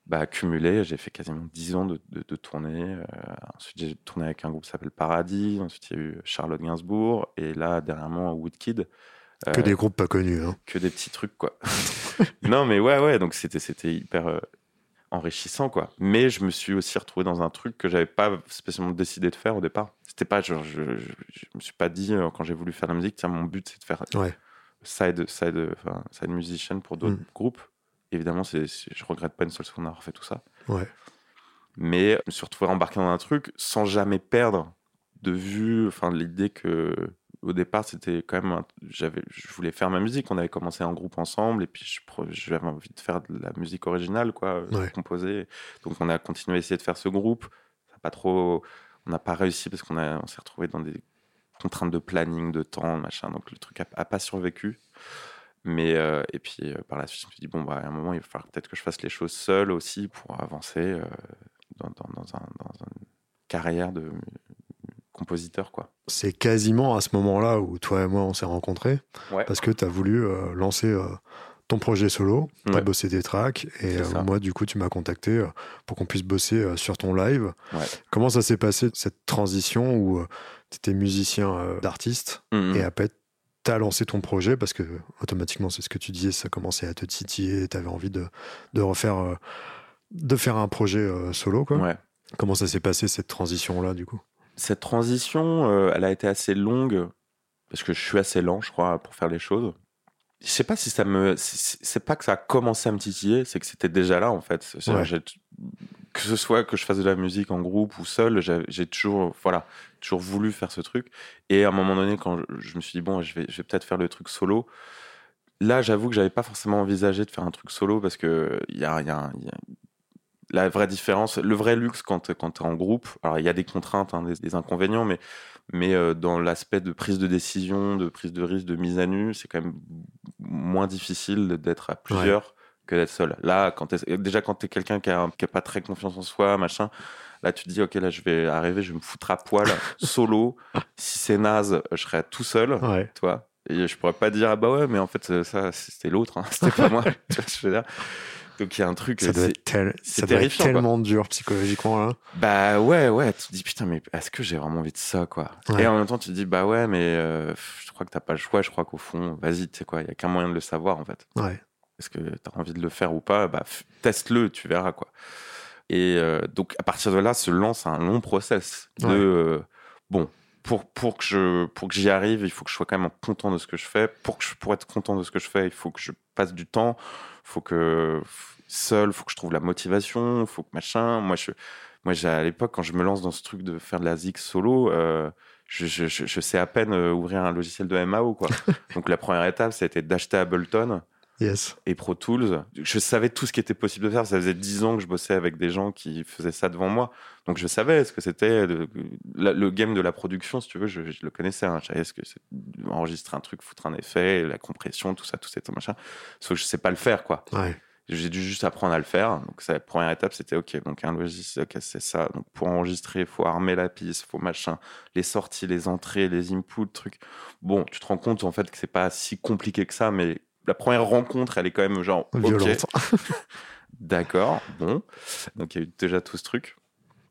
Speaker 2: Bah, cumulé, j'ai fait quasiment 10 ans de, de, de tournée. euh, ensuite, j'ai tourné avec un groupe qui s'appelle Paradis. Ensuite, il y a eu Charlotte Gainsbourg. Et là, dernièrement, Woodkid.
Speaker 1: Que
Speaker 2: Euh,
Speaker 1: des groupes pas connus. Hein.
Speaker 2: que des petits trucs, quoi. non, mais ouais, ouais, donc c'était, c'était hyper euh, enrichissant, quoi. Mais je me suis aussi retrouvé dans un truc que j'avais pas spécialement décidé de faire au départ. C'était pas, genre, je, je, je me suis pas dit, euh, quand j'ai voulu faire la musique, tiens, mon but, c'est de faire
Speaker 1: Ouais.
Speaker 2: side, side, enfin, side musician pour d'autres
Speaker 1: Mm.
Speaker 2: groupes. Évidemment, c'est, je regrette pas une seule seconde d'avoir fait tout ça.
Speaker 1: Ouais.
Speaker 2: Mais je me suis retrouvé embarqué dans un truc sans jamais perdre de vue, enfin, l'idée que au départ, c'était quand même. J'avais, je voulais faire ma musique. On avait commencé en groupe ensemble, et puis j'avais envie de faire de la musique originale, quoi, composer. Donc, on a continué à essayer de faire ce groupe. Ça pas trop. On n'a pas réussi parce qu'on on s'est retrouvé dans des contraintes de planning, de temps, machin. Donc, le truc a, pas survécu. Mais euh, et puis euh, par la suite, je me suis dit bon bah à un moment il va falloir peut-être que je fasse les choses seul aussi pour avancer euh, dans, dans, dans, un, dans, une carrière de compositeur. quoi.
Speaker 1: C'est quasiment à ce moment-là où toi et moi on s'est rencontrés, parce que tu as voulu lancer ton projet solo, tu as bossé des tracks, et euh, moi du coup tu m'as contacté pour qu'on puisse bosser sur ton live. Comment ça s'est passé cette transition où tu étais musicien d'artiste, mm-hmm. et après tu as lancé ton projet, parce que automatiquement c'est ce que tu disais, ça commençait à te titiller, tu avais envie de, de refaire... de faire un projet solo, quoi. Comment ça s'est passé cette transition-là, du coup?
Speaker 2: Cette transition, euh, elle a été assez longue parce que je suis assez lent, je crois, pour faire les choses. Je sais pas si ça me, c'est pas que ça a commencé à me titiller, c'est que c'était déjà là en fait. Que ce soit que je fasse de la musique en groupe ou seul, j'ai toujours, voilà, toujours voulu faire ce truc. Et à un moment donné, quand je, me suis dit bon, je vais, je vais peut-être faire le truc solo. Là, j'avoue que j'avais pas forcément envisagé de faire un truc solo parce que il y a, y, a, la vraie différence, le vrai luxe quand, quand tu es en groupe, alors il y a des contraintes, hein, des, inconvénients, mais, mais euh, dans l'aspect de prise de décision, de prise de risque, de mise à nu, c'est quand même moins difficile d'être à plusieurs que d'être seul. Là, quand déjà quand tu es quelqu'un qui n'a pas très confiance en soi, machin, là tu te dis, ok, là je vais arriver, je vais me foutre à poil, solo. si c'est naze, je serai tout seul, toi. Et je pourrais pas dire, ah bah ouais, mais en fait, ça, c'était l'autre, hein, c'était pas moi. tu vois, je veux dire. Donc il y a un truc.
Speaker 1: Ça doit être, tellement dur psychologiquement là.
Speaker 2: Bah ouais, ouais. Tu te dis putain, mais est-ce que j'ai vraiment envie de ça quoi? Et en même temps, tu te dis bah ouais, mais euh, je crois que t'as pas le choix. Je crois qu'au fond, vas-y, tu sais quoi, il y a qu'un moyen de le savoir en fait.
Speaker 1: Ouais.
Speaker 2: Est-ce que t'as envie de le faire ou pas? Bah teste-le, tu verras quoi. Et euh, donc à partir de là, se lance un long process de euh, bon. Pour, pour que je pour que j'y arrive, il faut que je sois quand même content de ce que je fais. Pour que je pour être content de ce que je fais, il faut que je passe du temps. Il faut que seul, faut que je trouve la motivation, faut que machin. Moi, je, moi, à l'époque, quand je me lance dans ce truc de faire de la zik solo, euh, je, je, je, sais à peine euh, ouvrir un logiciel de MAO, quoi. Donc, la première étape, c'était d'acheter Ableton.
Speaker 1: Yes.
Speaker 2: Et Pro Tools. Je savais tout ce qui était possible de faire. Ça faisait dix ans que je bossais avec des gens qui faisaient ça devant moi. Donc je savais ce que c'était le, game de la production, si tu veux, je, le connaissais. Hein. Je savais ce que c'est enregistrer un truc, foutre un effet, la compression, tout ça, tout ça, tout machin. Sauf que je sais pas le faire, quoi.
Speaker 1: Ouais.
Speaker 2: J'ai dû juste apprendre à le faire. Donc, la première étape, c'était OK. Donc, un logiciel, OK, c'est ça. Donc, pour enregistrer, il faut armer la piste, il faut machin, les sorties, les entrées, les inputs, trucs. Bon, tu te rends compte, en fait, que c'est pas si compliqué que ça, mais la première rencontre, elle est quand même genre.
Speaker 1: Violente.
Speaker 2: D'accord, bon. Donc, il y a eu déjà tout ce truc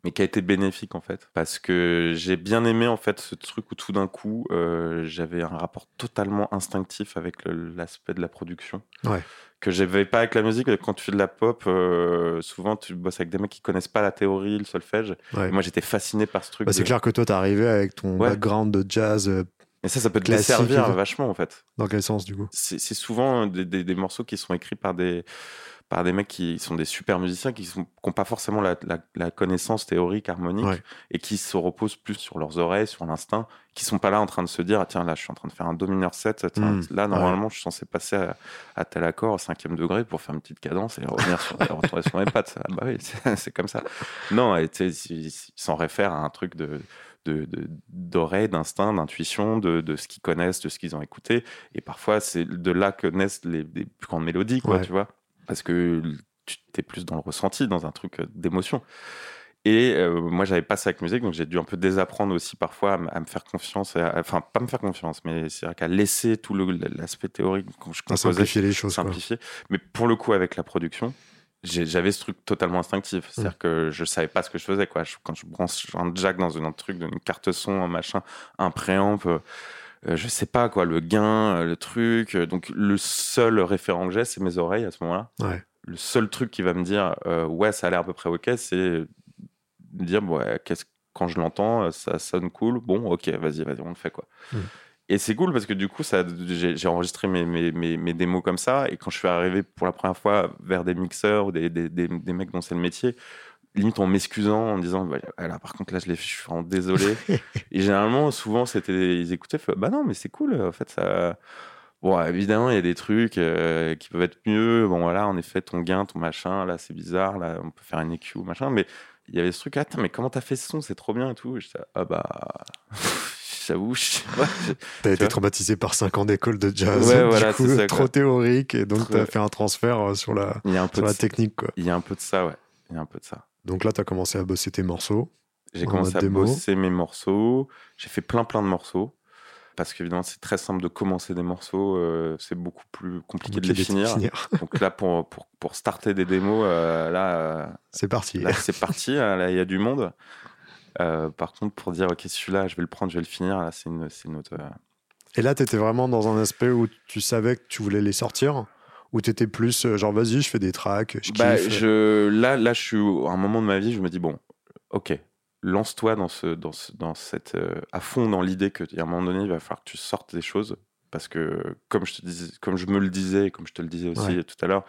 Speaker 2: mais qui a été bénéfique en fait parce que j'ai bien aimé en fait ce truc où tout d'un coup euh, j'avais un rapport totalement instinctif avec l'aspect de la production
Speaker 1: ouais.
Speaker 2: que j'avais pas avec la musique quand tu fais de la pop euh, souvent tu bosses avec des mecs qui connaissent pas la théorie le solfège moi j'étais fasciné par ce truc
Speaker 1: bah, c'est clair que toi t'es arrivé avec ton background de jazz euh,
Speaker 2: mais ça, ça peut te desservir vachement, en fait.
Speaker 1: Dans quel sens, du coup?
Speaker 2: C'est souvent des, des, morceaux qui sont écrits par des, par des mecs qui sont des super musiciens, qui n'ont pas forcément la, connaissance théorique, harmonique, et qui se reposent plus sur leurs oreilles, sur l'instinct, qui sont pas là en train de se dire, ah, tiens, là, je suis en train de faire un do mineur 7, hmm. là, normalement, je suis censé passer à, tel accord, au cinquième degré, pour faire une petite cadence et revenir sur, retourner sur mes pattes. Ah, bah oui, c'est comme ça. Non, ils s'en réfèrent à un truc de d'oreille, de, d'instinct, d'intuition, de, de, ce qu'ils connaissent, de ce qu'ils ont écouté. Et parfois, c'est de là que naissent les, les plus grandes mélodies, quoi, tu vois parce que tu es plus dans le ressenti, dans un truc euh, d'émotion. Et euh, moi, j'avais pas ça avec musique, donc j'ai dû un peu désapprendre aussi parfois à, me faire confiance, enfin pas me faire confiance, mais c'est qu'à laisser tout l'aspect théorique quand je
Speaker 1: composais, simplifier les choses,
Speaker 2: simplifier. Mais pour le coup, avec la production, j'avais ce truc totalement instinctif, c'est-à-dire mm. que je savais pas ce que je faisais quoi. quand je branche un jack dans un truc, une carte son, un machin, un préamp. Euh, euh, je sais pas quoi, le gain, euh, le truc. Euh, donc le seul référent que j'ai, c'est mes oreilles à ce moment-là. Le seul truc qui va me dire ouais, ça a l'air à peu près ok, c'est me dire ouais, qu'est-ce quand je l'entends, ça sonne cool. Bon, ok, vas-y, vas-y, on le fait quoi. Mm. Et c'est cool parce que du coup, ça, j'ai, enregistré mes, mes, mes, démos comme ça. Et quand je suis arrivé pour la première fois vers des mixeurs ou des, des, des, des mecs dont c'est le métier, limite en m'excusant, en disant bah, là, par contre, là, je, je suis vraiment désolé. et généralement, souvent, c'était, ils écoutaient, bah non, mais c'est cool, en fait, ça. Bon, évidemment, il y a des trucs euh, qui peuvent être mieux. Bon, voilà, en effet, ton gain, ton machin, là, c'est bizarre, là, on peut faire une EQ, machin. Mais il y avait ce truc, attends, mais comment t'as fait ce son? C'est trop bien et tout. Et ah bah. J'avoue,
Speaker 1: t'as été traumatisé par 5 ans d'école de jazz, ouais, voilà, coup, ça, trop théorique, et donc t'as fait un transfert euh, sur la, sur la technique. Quoi.
Speaker 2: Il y a un peu de ça, ouais. Il y a un peu de ça.
Speaker 1: Donc là, t'as commencé à bosser tes morceaux.
Speaker 2: J'ai commencé à bosser mes morceaux. J'ai fait plein, plein de morceaux parce qu'évidemment c'est très simple de commencer des morceaux, euh, c'est beaucoup plus compliqué de les finir. Donc là pour, pour, pour, starter des démos, euh, là
Speaker 1: c'est parti.
Speaker 2: Là c'est parti, hein, là il y a du monde. Par contre pour dire ok celui-là je vais le prendre, je vais le finir, là c'est une, une, autre.
Speaker 1: Et là tu étais vraiment dans un aspect où tu savais que tu voulais les sortir ou tu étais plus genre vas-y je fais des tracks, je
Speaker 2: bah, Je, là, là je suis à un moment de ma vie je me dis bon ok lance-toi dans, ce, dans, dans cette, euh, à fond dans l'idée qu'à un moment donné, il va falloir que tu sortes des choses. Parce que, comme je, te disais, comme je me le disais, comme je te le disais aussi tout à l'heure,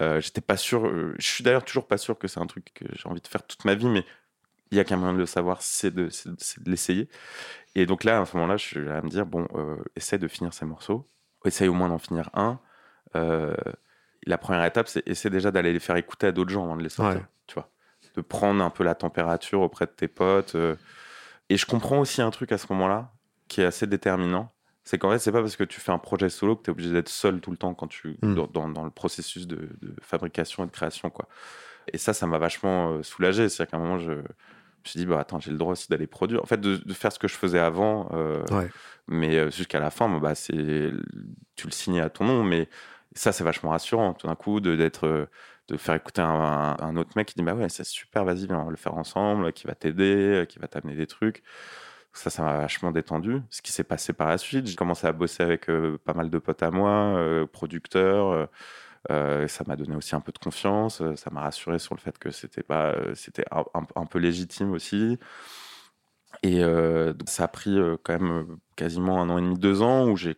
Speaker 2: euh, j'étais pas sûr. Euh, je suis d'ailleurs toujours pas sûr que c'est un truc que j'ai envie de faire toute ma vie, mais il y a qu'un moyen de le savoir, c'est de, de l'essayer. Et donc là, à ce moment-là, je suis à me dire bon, essaie de finir ces morceaux, essaye au moins d'en finir un. la première étape, c'est essayer déjà d'aller les faire écouter à d'autres gens avant de les sortir. Tu vois de prendre un peu la température auprès de tes potes. Euh. Et je comprends aussi un truc à ce moment-là qui est assez déterminant. C'est qu'en fait, c'est pas parce que tu fais un projet solo que tu es obligé d'être seul tout le temps quand tu, dans, dans, le processus de, fabrication et de création. Quoi. Et ça, ça m'a vachement euh, soulagé. C'est-à-dire qu'à un moment, je, me suis dit, bah, attends, j'ai le droit aussi d'aller produire. En fait, de, faire ce que je faisais avant. Euh, mais jusqu'à la fin, bah, c'est, tu le signais à ton nom. Mais ça, c'est vachement rassurant, tout d'un coup, d'être de faire écouter un, un, autre mec qui dit bah ouais c'est super vas-y on va le faire ensemble qui va t'aider qui va t'amener des trucs ça ça m'a vachement détendu ce qui s'est passé par la suite j'ai commencé à bosser avec euh, pas mal de potes à moi euh, producteurs euh, ça m'a donné aussi un peu de confiance ça m'a rassuré sur le fait que c'était pas c'était un, peu légitime aussi et ça a pris quand même quasiment un an et demi deux ans où j'ai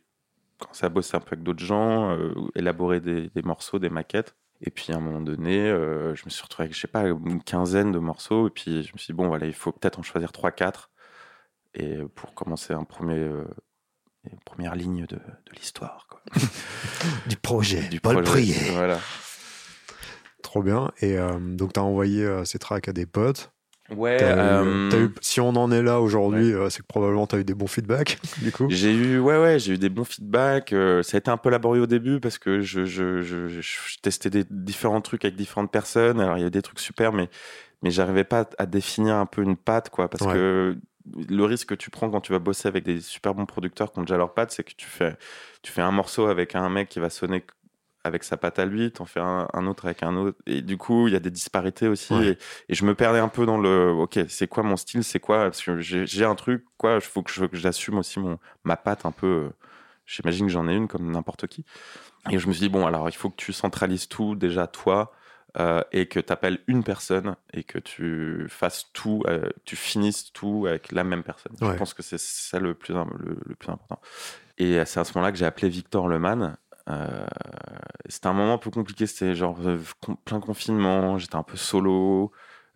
Speaker 2: commencé à bosser un peu avec d'autres gens élaborer des, morceaux des maquettes et puis à un moment donné, euh, je me suis retrouvé avec, je sais pas, une quinzaine de morceaux. Et puis je me suis dit, bon, voilà, il faut peut-être en choisir 3-4. Et pour commencer un premier, euh, une première ligne de, de l'histoire.
Speaker 1: du projet, du Paul Prier. Voilà. Trop bien. Et euh, donc, tu as envoyé ces tracks à des potes.
Speaker 2: Ouais.
Speaker 1: Euh, si on en est là aujourd'hui, euh, c'est que probablement tu as eu des bons feedbacks, du coup.
Speaker 2: J'ai eu, ouais, ouais, j'ai eu des bons feedbacks. Euh, ça a été un peu laborieux au début parce que je, je, je, je, testais des différents trucs avec différentes personnes. Alors, il y avait des trucs super, mais, mais j'arrivais pas à définir un peu une patte, quoi. Parce que le risque que tu prends quand tu vas bosser avec des super bons producteurs qui ont déjà leur patte, c'est que tu fais, tu fais un morceau avec un mec qui va sonner avec sa patte à lui, t'en fais un, autre avec un autre. Et du coup, il y a des disparités aussi. Et, je me perdais un peu dans le, ok, c'est quoi mon style, c'est quoi? Parce que j'ai un truc, quoi, il faut que j'assume aussi mon, ma patte un peu. J'imagine que j'en ai une comme n'importe qui. Et je me suis dit, bon, alors il faut que tu centralises tout déjà toi. Euh, et que tu appelles une personne et que tu fasses tout, euh, tu finisses tout avec la même personne. Je pense que c'est ça le plus, le plus important. Et c'est à ce moment-là que j'ai appelé Victor Leman, euh, c'était un moment un peu compliqué, c'était genre euh, plein confinement, j'étais un peu solo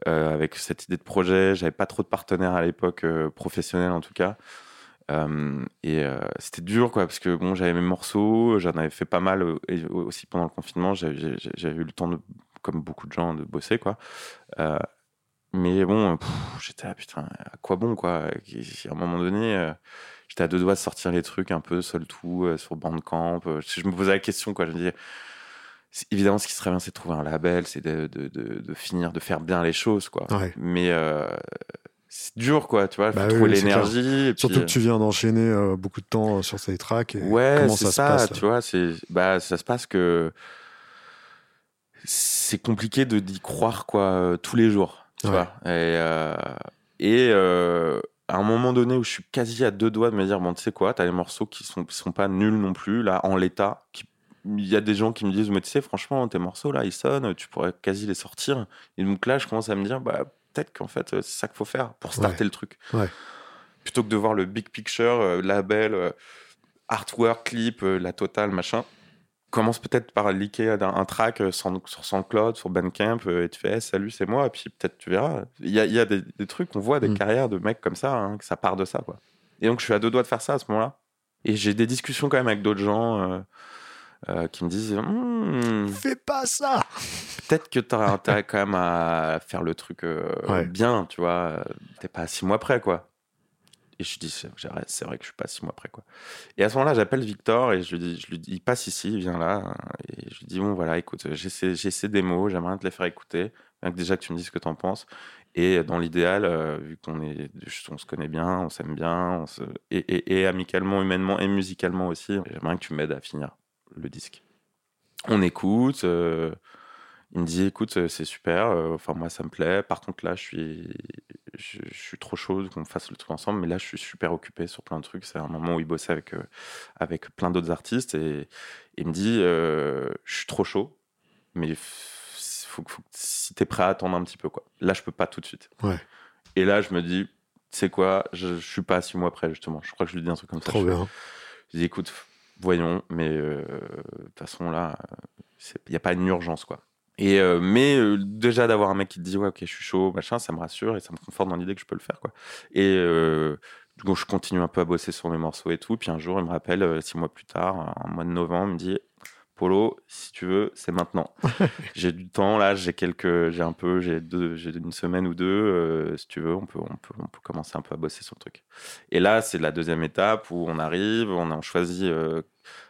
Speaker 2: euh, avec cette idée de projet, j'avais pas trop de partenaires à l'époque, professionnels en tout cas. et c'était dur quoi parce que bon j'avais mes morceaux. J'en avais fait pas mal et aussi pendant le confinement. J'avais eu le temps de comme beaucoup de gens de bosser quoi mais bon j'étais à putain à quoi bon quoi? À un moment donné j'étais à deux doigts de sortir les trucs un peu seul tout euh, sur Bandcamp. Euh, je me posais la question, quoi. Je me disais, évidemment, ce qui serait bien, c'est de trouver un label, c'est de, de, de, finir, de faire bien les choses, quoi. Mais euh, c'est dur, quoi, tu vois. Il faut bah trouver l'énergie.
Speaker 1: Surtout que tu viens d'enchaîner beaucoup de temps sur ces tracks.
Speaker 2: ouais, comment ça, ça, se passe, tu vois. Bah, ça se passe que c'est compliqué de d'y croire, quoi, tous les jours, tu vois. Et, et à un moment donné où je suis quasi à deux doigts de me dire bon tu sais quoi t'as les morceaux qui sont sont pas nuls non plus là en l'état il y a des gens qui me disent mais tu sais franchement tes morceaux là ils sonnent tu pourrais quasi les sortir. Et donc là je commence à me dire bah peut-être qu'en fait c'est ça qu'il faut faire pour starter le truc. Plutôt que de voir le big picture euh, label euh, artwork clip euh, la totale machin commence peut-être par liker un, un track euh, sur, sur SoundCloud, sur Bandcamp, euh, et tu fais salut, c'est moi, et puis peut-être tu verras. Il y a, il y a des, des trucs, on voit des
Speaker 1: Mm.
Speaker 2: carrières de mecs comme ça, hein, que ça part de ça. Quoi. Et donc je suis à deux doigts de faire ça à ce moment-là. Et j'ai des discussions quand même avec d'autres gens euh, euh, qui me disent Hmm,
Speaker 1: Fais pas ça
Speaker 2: peut-être que aurais intérêt quand même à faire le truc euh,
Speaker 1: Ouais.
Speaker 2: bien, tu vois. T'es pas à six mois près, quoi. Et je dis, c'est vrai que je suis pas six mois près, quoi. Et à ce moment-là, j'appelle Victor et je lui dis, lui il passe ici, il vient là. Et je lui dis, bon, voilà, écoute, j'ai ces, ces démos, j'aimerais te les faire écouter. Que déjà que tu me dises ce que t'en penses. Et dans l'idéal, euh, vu qu'on se connaît bien, on s'aime bien, et, amicalement, humainement et musicalement aussi, j'aimerais que tu m'aides à finir le disque. On écoute. euh, il me dit, écoute, euh, c'est super. euh, Enfin, moi, ça me plaît. Par contre, là, je suis, je, je suis trop chaud qu'on fasse le truc ensemble. Mais là, je suis super occupé sur plein de trucs. C'est un moment où il bossait avec, euh, avec plein d'autres artistes. Et il me dit, je suis trop chaud. Mais faut, faut, si t'es prêt à attendre un petit peu, quoi. Là, je peux pas tout de suite.
Speaker 1: Ouais.
Speaker 2: Et là, je me dis, tu sais quoi, je, je suis pas à six mois près, justement. Je crois que je lui dis un truc comme ça.
Speaker 1: Trop
Speaker 2: Je-
Speaker 1: bien.
Speaker 2: je dis, écoute, voyons, mais euh, de toute façon, là, il n'y a pas une urgence, quoi. Et euh, mais euh, déjà d'avoir un mec qui te dit, ouais, ok, je suis chaud, machin, ça me rassure et ça me conforte dans l'idée que je peux le faire, quoi. Et euh, coup, je continue un peu à bosser sur mes morceaux et tout. Puis un jour, il me rappelle, euh, six mois plus tard, en mois de novembre, il me dit, Polo, si tu veux, c'est maintenant. j'ai du temps, là, j'ai quelques, j'ai un peu, j'ai deux, j'ai une semaine ou deux. si tu veux, on peut, on peut, on peut commencer un peu à bosser sur le truc. Et là, c'est la deuxième étape où on arrive, on a on choisit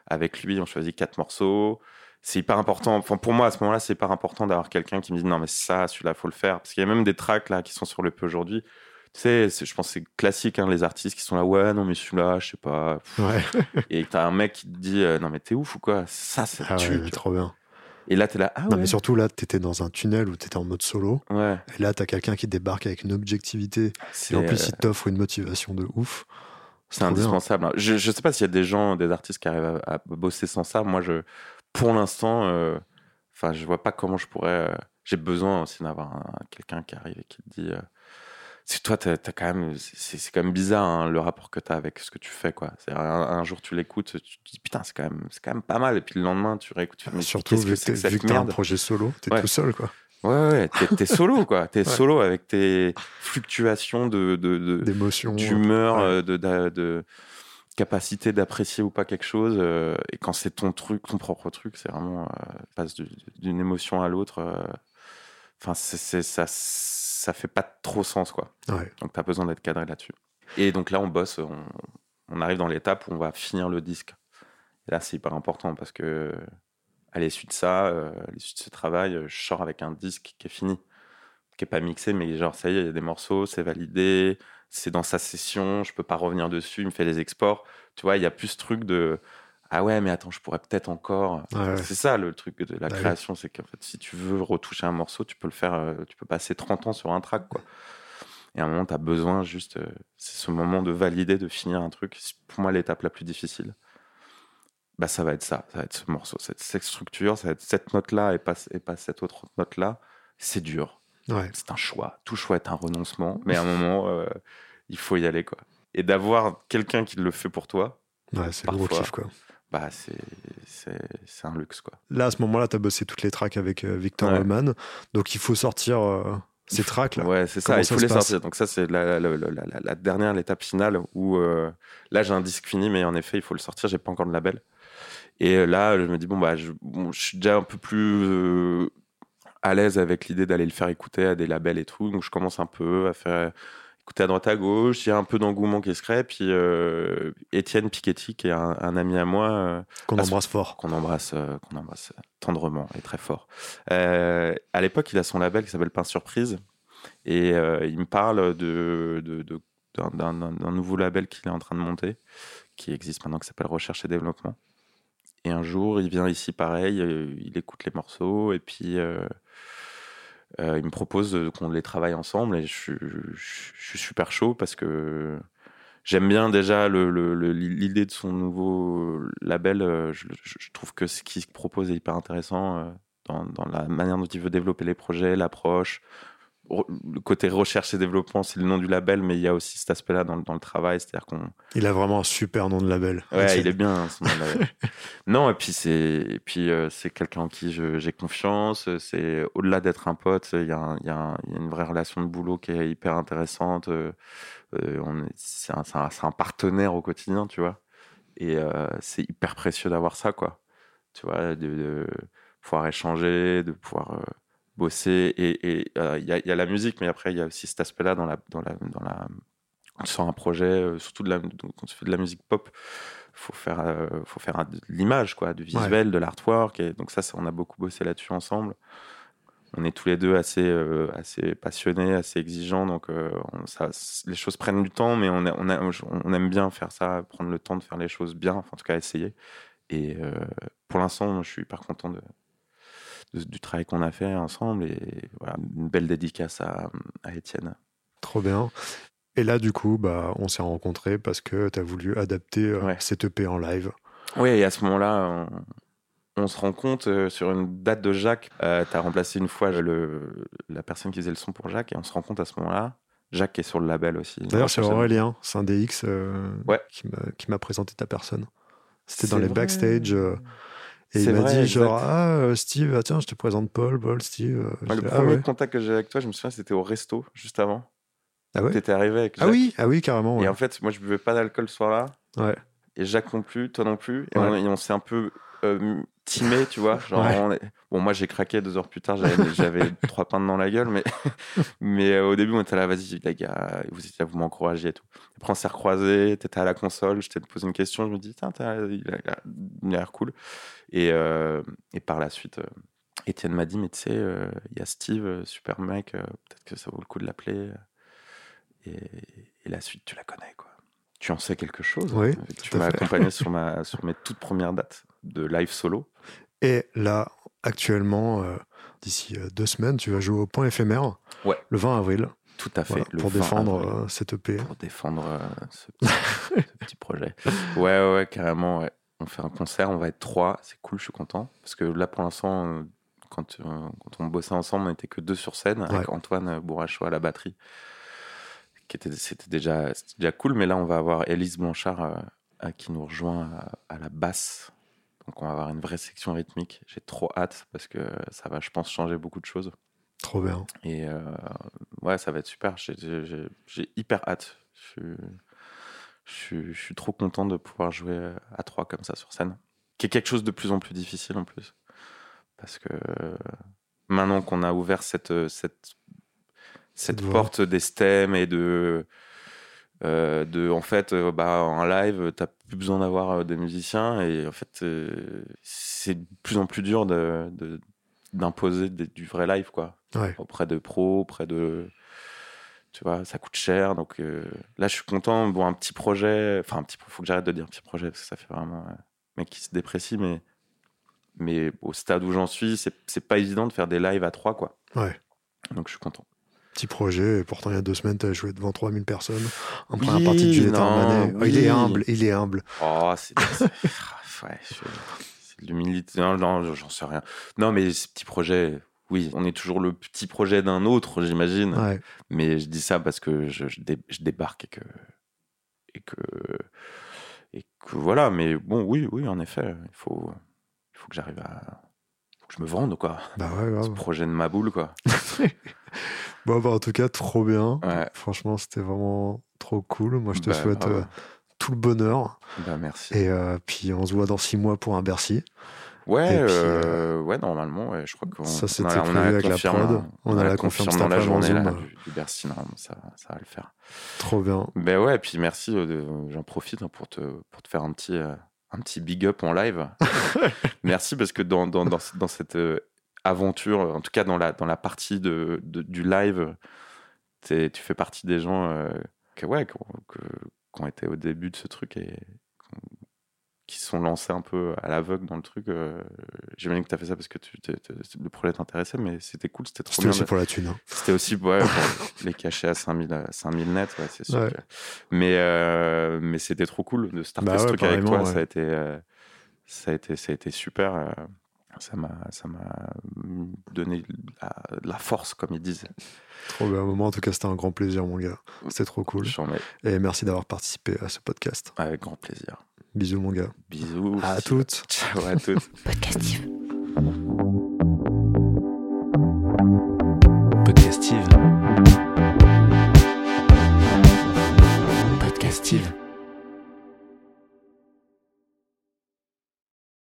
Speaker 2: avec lui, on choisit quatre morceaux. C'est hyper important. Enfin, pour moi, à ce moment-là, c'est hyper important d'avoir quelqu'un qui me dit non, mais ça, celui-là, faut le faire. Parce qu'il y a même des tracks là qui sont sur le P aujourd'hui. Tu sais, je pense que c'est classique, hein, les artistes qui sont là, ouais, non, mais celui-là, je sais pas.
Speaker 1: Ouais,
Speaker 2: Et t'as un mec qui te dit, euh, non, mais t'es ouf ou quoi? Ça, c'est
Speaker 1: ah ouais, trop bien.
Speaker 2: Et là, t'es là, ah
Speaker 1: Non, mais surtout là, t'étais dans un tunnel où t'étais en mode solo.
Speaker 2: ouais.
Speaker 1: Et là, t'as quelqu'un qui débarque avec une objectivité. Et en plus,
Speaker 2: euh,
Speaker 1: il t'offre une motivation de ouf.
Speaker 2: c'est
Speaker 1: bien.
Speaker 2: indispensable. hein. Je, je sais pas s'il y a des gens, des artistes qui arrivent à, à bosser sans ça. Moi, je, pour l'instant, euh, enfin, je vois pas comment je pourrais. euh, J'ai besoin aussi d'avoir un- quelqu'un qui arrive et qui te dit. euh, c'est toi, t'as, t'as quand même, c'est, c'est quand même bizarre hein, le rapport que t'as avec ce que tu fais, quoi. C'est un, un jour tu l'écoutes, tu te dis putain, c'est quand même, c'est quand même pas mal. Et puis le lendemain, tu réécoutes, tu mais
Speaker 1: Surtout vu
Speaker 2: que
Speaker 1: que
Speaker 2: que
Speaker 1: vu t'as un projet solo, t'es
Speaker 2: Ouais.
Speaker 1: tout seul, quoi.
Speaker 2: Ouais, ouais, t'es, t'es solo, quoi. T'es
Speaker 1: Ouais.
Speaker 2: solo avec tes fluctuations de, de, de,
Speaker 1: D'émotion.
Speaker 2: d'humeur,
Speaker 1: ouais.
Speaker 2: euh, de, de, de capacité d'apprécier ou pas quelque chose. euh, et quand c'est ton truc, ton propre truc, c'est vraiment euh, passe du- d'une émotion à l'autre. euh, Enfin, ça, ça fait pas trop sens, quoi.
Speaker 1: Ouais.
Speaker 2: Donc, t'as besoin d'être cadré là-dessus. Et donc là, on bosse, on, on arrive dans l'étape où on va finir le disque. Et là, c'est hyper important parce que à l'issue de ça, à l'issue de ce travail, je sors avec un disque qui est fini, qui est pas mixé, mais genre ça y est, il y a des morceaux, c'est validé, c'est dans sa session, je peux pas revenir dessus, il me fait les exports. Tu vois, il y a plus ce truc de ah ouais, mais attends, je pourrais peut-être encore.
Speaker 1: Ouais.
Speaker 2: C'est ça le truc de la
Speaker 1: Bah oui.
Speaker 2: création, c'est qu'en fait, si tu veux retoucher un morceau, tu peux le faire, euh, tu peux passer 30 ans sur un track, quoi. Et à un moment, tu as besoin juste, euh, c'est ce moment de valider, de finir un truc. C'est pour moi l'étape la plus difficile. Bah, ça va être ça, ça va être ce morceau, cette, cette structure, ça va être cette note-là et pas, et pas cette autre note-là. C'est dur,
Speaker 1: Ouais.
Speaker 2: c'est un choix. Tout choix est un renoncement, mais à un moment, euh, il faut y aller, quoi. Et d'avoir quelqu'un qui le fait pour toi,
Speaker 1: Ouais, c'est le gros
Speaker 2: Parfois.
Speaker 1: kiff, quoi.
Speaker 2: bah, c'est, un luxe, quoi.
Speaker 1: Là, à ce moment-là, t'as bossé toutes les tracks avec euh, Victor
Speaker 2: Ouais.
Speaker 1: Donc, il faut sortir euh, ces tracks, là.
Speaker 2: Ouais, c'est ça, il faut les sortir. Donc ça, c'est la, la, la- la- dernière, l'étape finale où là, j'ai un disque fini, mais en effet, il faut le sortir. J'ai pas encore de label. Et là, je me dis, bon, bah, je, bon, je suis déjà un peu plus à l'aise avec l'idée d'aller le faire écouter à des labels et tout. Donc je commence un peu à faire écouter à droite à gauche. Il y a un peu d'engouement qui se crée. Puis euh, Étienne Piketty, qui est un, un ami à moi, euh,
Speaker 1: Qu'on embrasse fort.
Speaker 2: qu'on embrasse, euh, qu'on embrasse tendrement et très fort. À l'époque, il a son label qui s'appelle Pain Surprise et il me parle de, de- de- d'un, d'un- d'un- d'un nouveau label qu'il est en train de monter, qui existe maintenant, qui s'appelle Recherche et Développement. Et un jour, il vient ici, pareil, euh, il écoute les morceaux et puis euh, euh, il me propose qu'on les travaille ensemble et je, suis- super chaud parce que J'aime bien déjà l'idée de son nouveau label. Je, trouve que ce qu'il propose est hyper intéressant dans la manière dont il veut développer les projets, l'approche. Le côté recherche et développement, c'est le nom du label, mais il y a aussi cet aspect-là dans, dans, le travail. C'est-à-dire qu'on.
Speaker 1: Il a vraiment un super nom de label.
Speaker 2: Ouais, il est bien son nom de label. non, et puis c'est, puis euh, c'est quelqu'un en qui j'ai confiance. C'est au-delà d'être un pote, il y, a, y, a une vraie relation de boulot qui est hyper intéressante. Euh, on est, c'est un, un, partenaire au quotidien, tu vois. Et c'est hyper précieux d'avoir ça, quoi. Tu vois, de, de pouvoir échanger, de pouvoir bosser. Et euh, il y, a la musique, mais après, il y a aussi cet aspect-là dans la, dans la, dans la, sur un projet, euh, surtout de la, quand tu fais de la musique pop, faut faire, euh, faut faire de l'image, quoi, du visuel, de l'artwork. Et donc ça, on a beaucoup bossé là-dessus ensemble. On est tous les deux assez, assez passionnés, assez exigeants, donc ça, les choses prennent du temps, mais on, on, on, aime bien faire ça, prendre le temps de faire les choses bien, enfin, en tout cas essayer. Et pour l'instant, je suis hyper content de, du travail qu'on a fait ensemble. Et voilà, une belle dédicace à, à Étienne.
Speaker 1: Trop bien. Et là, du coup, bah, on s'est rencontrés parce que tu as voulu adapter euh, cette EP en live.
Speaker 2: Oui, et à ce moment-là, on, se rend compte euh, sur une date de Jacques. Euh, tu as remplacé une fois le, la personne qui faisait le son pour Jacques, et on se rend compte à ce moment-là. Jacques est sur le label aussi.
Speaker 1: D'ailleurs, c'est Aurélien, c'est un DX ouais. qui m'a présenté ta personne. C'était dans les backstage. Et il m'a dit genre ah euh, Steve ah, tiens je te présente Paul Paul Steve.
Speaker 2: Euh, le ah premier contact que j'ai avec toi je me souviens c'était au resto juste avant.
Speaker 1: Ah ouais?
Speaker 2: T'étais arrivé avec
Speaker 1: ah Jacques. Ah oui ah oui carrément.
Speaker 2: Et en fait moi je buvais pas d'alcool ce soir-là.
Speaker 1: Ouais.
Speaker 2: Et Jacques non plus toi non plus et on, s'est un peu euh, timé tu vois genre bon moi j'ai craqué deux heures plus tard j'avais trois pintes dans la gueule mais mais au début on était là vas-y les gars vous étiez là vous m'encouragez et tout. Après on s'est recroisés t'étais à la console je t'ai posé une question je me dis tiens il a l'air cool. Et, euh, et par la suite, euh, Étienne m'a dit, mais tu sais, euh, il y a Steve, super mec, peut-être que ça vaut le coup de l'appeler. Et, la suite, tu la connais, quoi. Tu en sais quelque chose.
Speaker 1: Oui.
Speaker 2: Tu m'as accompagné sur, ma, sur mes toutes premières dates de live solo.
Speaker 1: Et là, actuellement, d'ici deux semaines, tu vas jouer au point éphémère.
Speaker 2: Ouais.
Speaker 1: Le 20 avril.
Speaker 2: Tout à fait.
Speaker 1: pour défendre cette EP.
Speaker 2: Pour défendre ce, petit, ce, petit, projet. Ouais, ouais, carrément. Ouais on fait un concert, on va être trois, c'est cool, je suis content. Parce que là, pour l'instant, euh, quand, euh, quand, on bossait ensemble, on n'était que deux sur scène, avec Antoine Bourracho à la batterie. C'était déjà, déjà cool, mais là, on va avoir Élise Blanchard euh, qui nous rejoint à, la basse. Donc, on va avoir une vraie section rythmique. J'ai trop hâte parce que ça va, je pense, changer beaucoup de choses.
Speaker 1: Trop bien.
Speaker 2: Et ouais, ça va être super. J'ai hyper hâte. Je suis je, suis trop content de pouvoir jouer à trois comme ça sur scène. Qui est quelque chose de plus en plus difficile en plus. Parce que maintenant qu'on a ouvert cette, cette, cette porte des stems et de. Euh, de en fait, euh, bah, en live, t'as plus besoin d'avoir euh, des musiciens et en fait, c'est de plus en plus dur d'imposer de, du vrai live, quoi. Auprès de pros, auprès de tu vois, ça coûte cher. Donc euh, là, je suis content. Bon, un petit projet, enfin, un petit, faut que j'arrête de dire petit projet parce que ça fait vraiment euh, mec qui se déprécie, mais, mais au stade où j'en suis, c'est pas évident de faire des lives à trois, quoi.
Speaker 1: Ouais.
Speaker 2: Donc je suis content.
Speaker 1: Petit projet, et pourtant il y a deux semaines, tu as joué devant 3000 personnes en première partie de Juliette oh, Il est humble, il est humble.
Speaker 2: Oh, c'est. ouais, l'humilité. Non, non j'en sais rien. Non, mais ces petits projets, oui, on est toujours le petit projet d'un autre, j'imagine. Mais je dis ça parce que je, débarque et que, et que et que voilà. Mais bon, oui, oui, en effet, il faut, il faut que j'arrive à, je me vende quoi.
Speaker 1: Bah ouais,
Speaker 2: Ce projet de ma boule quoi.
Speaker 1: bon, bah, en tout cas, trop bien. Franchement, c'était vraiment trop cool. Moi, je te bah, souhaite euh, tout le bonheur.
Speaker 2: Bah, merci.
Speaker 1: Et euh, puis, on se voit dans six mois pour un Bercy.
Speaker 2: Ouais, euh, euh, ouais, normalement, ouais, je crois qu'on
Speaker 1: ça c'était prévu avec la prod.
Speaker 2: On, a, la confiance dans la journée là, du, Bercy, non, ça, ça va le faire.
Speaker 1: Trop bien.
Speaker 2: Ben ouais, et puis merci, j'en profite hein, pour te pour te faire un petit un petit big up en live. merci parce que dans dans, dans, dans cette aventure, en tout cas dans la dans la partie de, de du live, tu fais partie des gens que ouais qui ont été au début de ce truc et qui se sont lancés un peu à l'aveugle dans le truc. Euh, J'imagine que tu as fait ça parce que tu, t le projet t'intéressait, mais c'était cool, c'était trop bien.
Speaker 1: C'était aussi pour la thune. Hein.
Speaker 2: C'était aussi ouais, pour les cacher à 5000, 5000 euh, net, c'est sûr. Euh, mais, c'était trop cool de starter bah ce truc avec toi. Ça, a été, euh, ça, a été, ça a été super. ça m'a donné de la, la, force, comme ils disent.
Speaker 1: Trop bien. moment, en tout cas, c'était un grand plaisir, mon gars. C'était trop cool. Et merci d'avoir participé à ce podcast.
Speaker 2: Avec grand plaisir.
Speaker 1: Bisous, mon gars.
Speaker 2: Bisous.
Speaker 1: À, toutes.
Speaker 2: Ciao à toutes.
Speaker 3: Podcast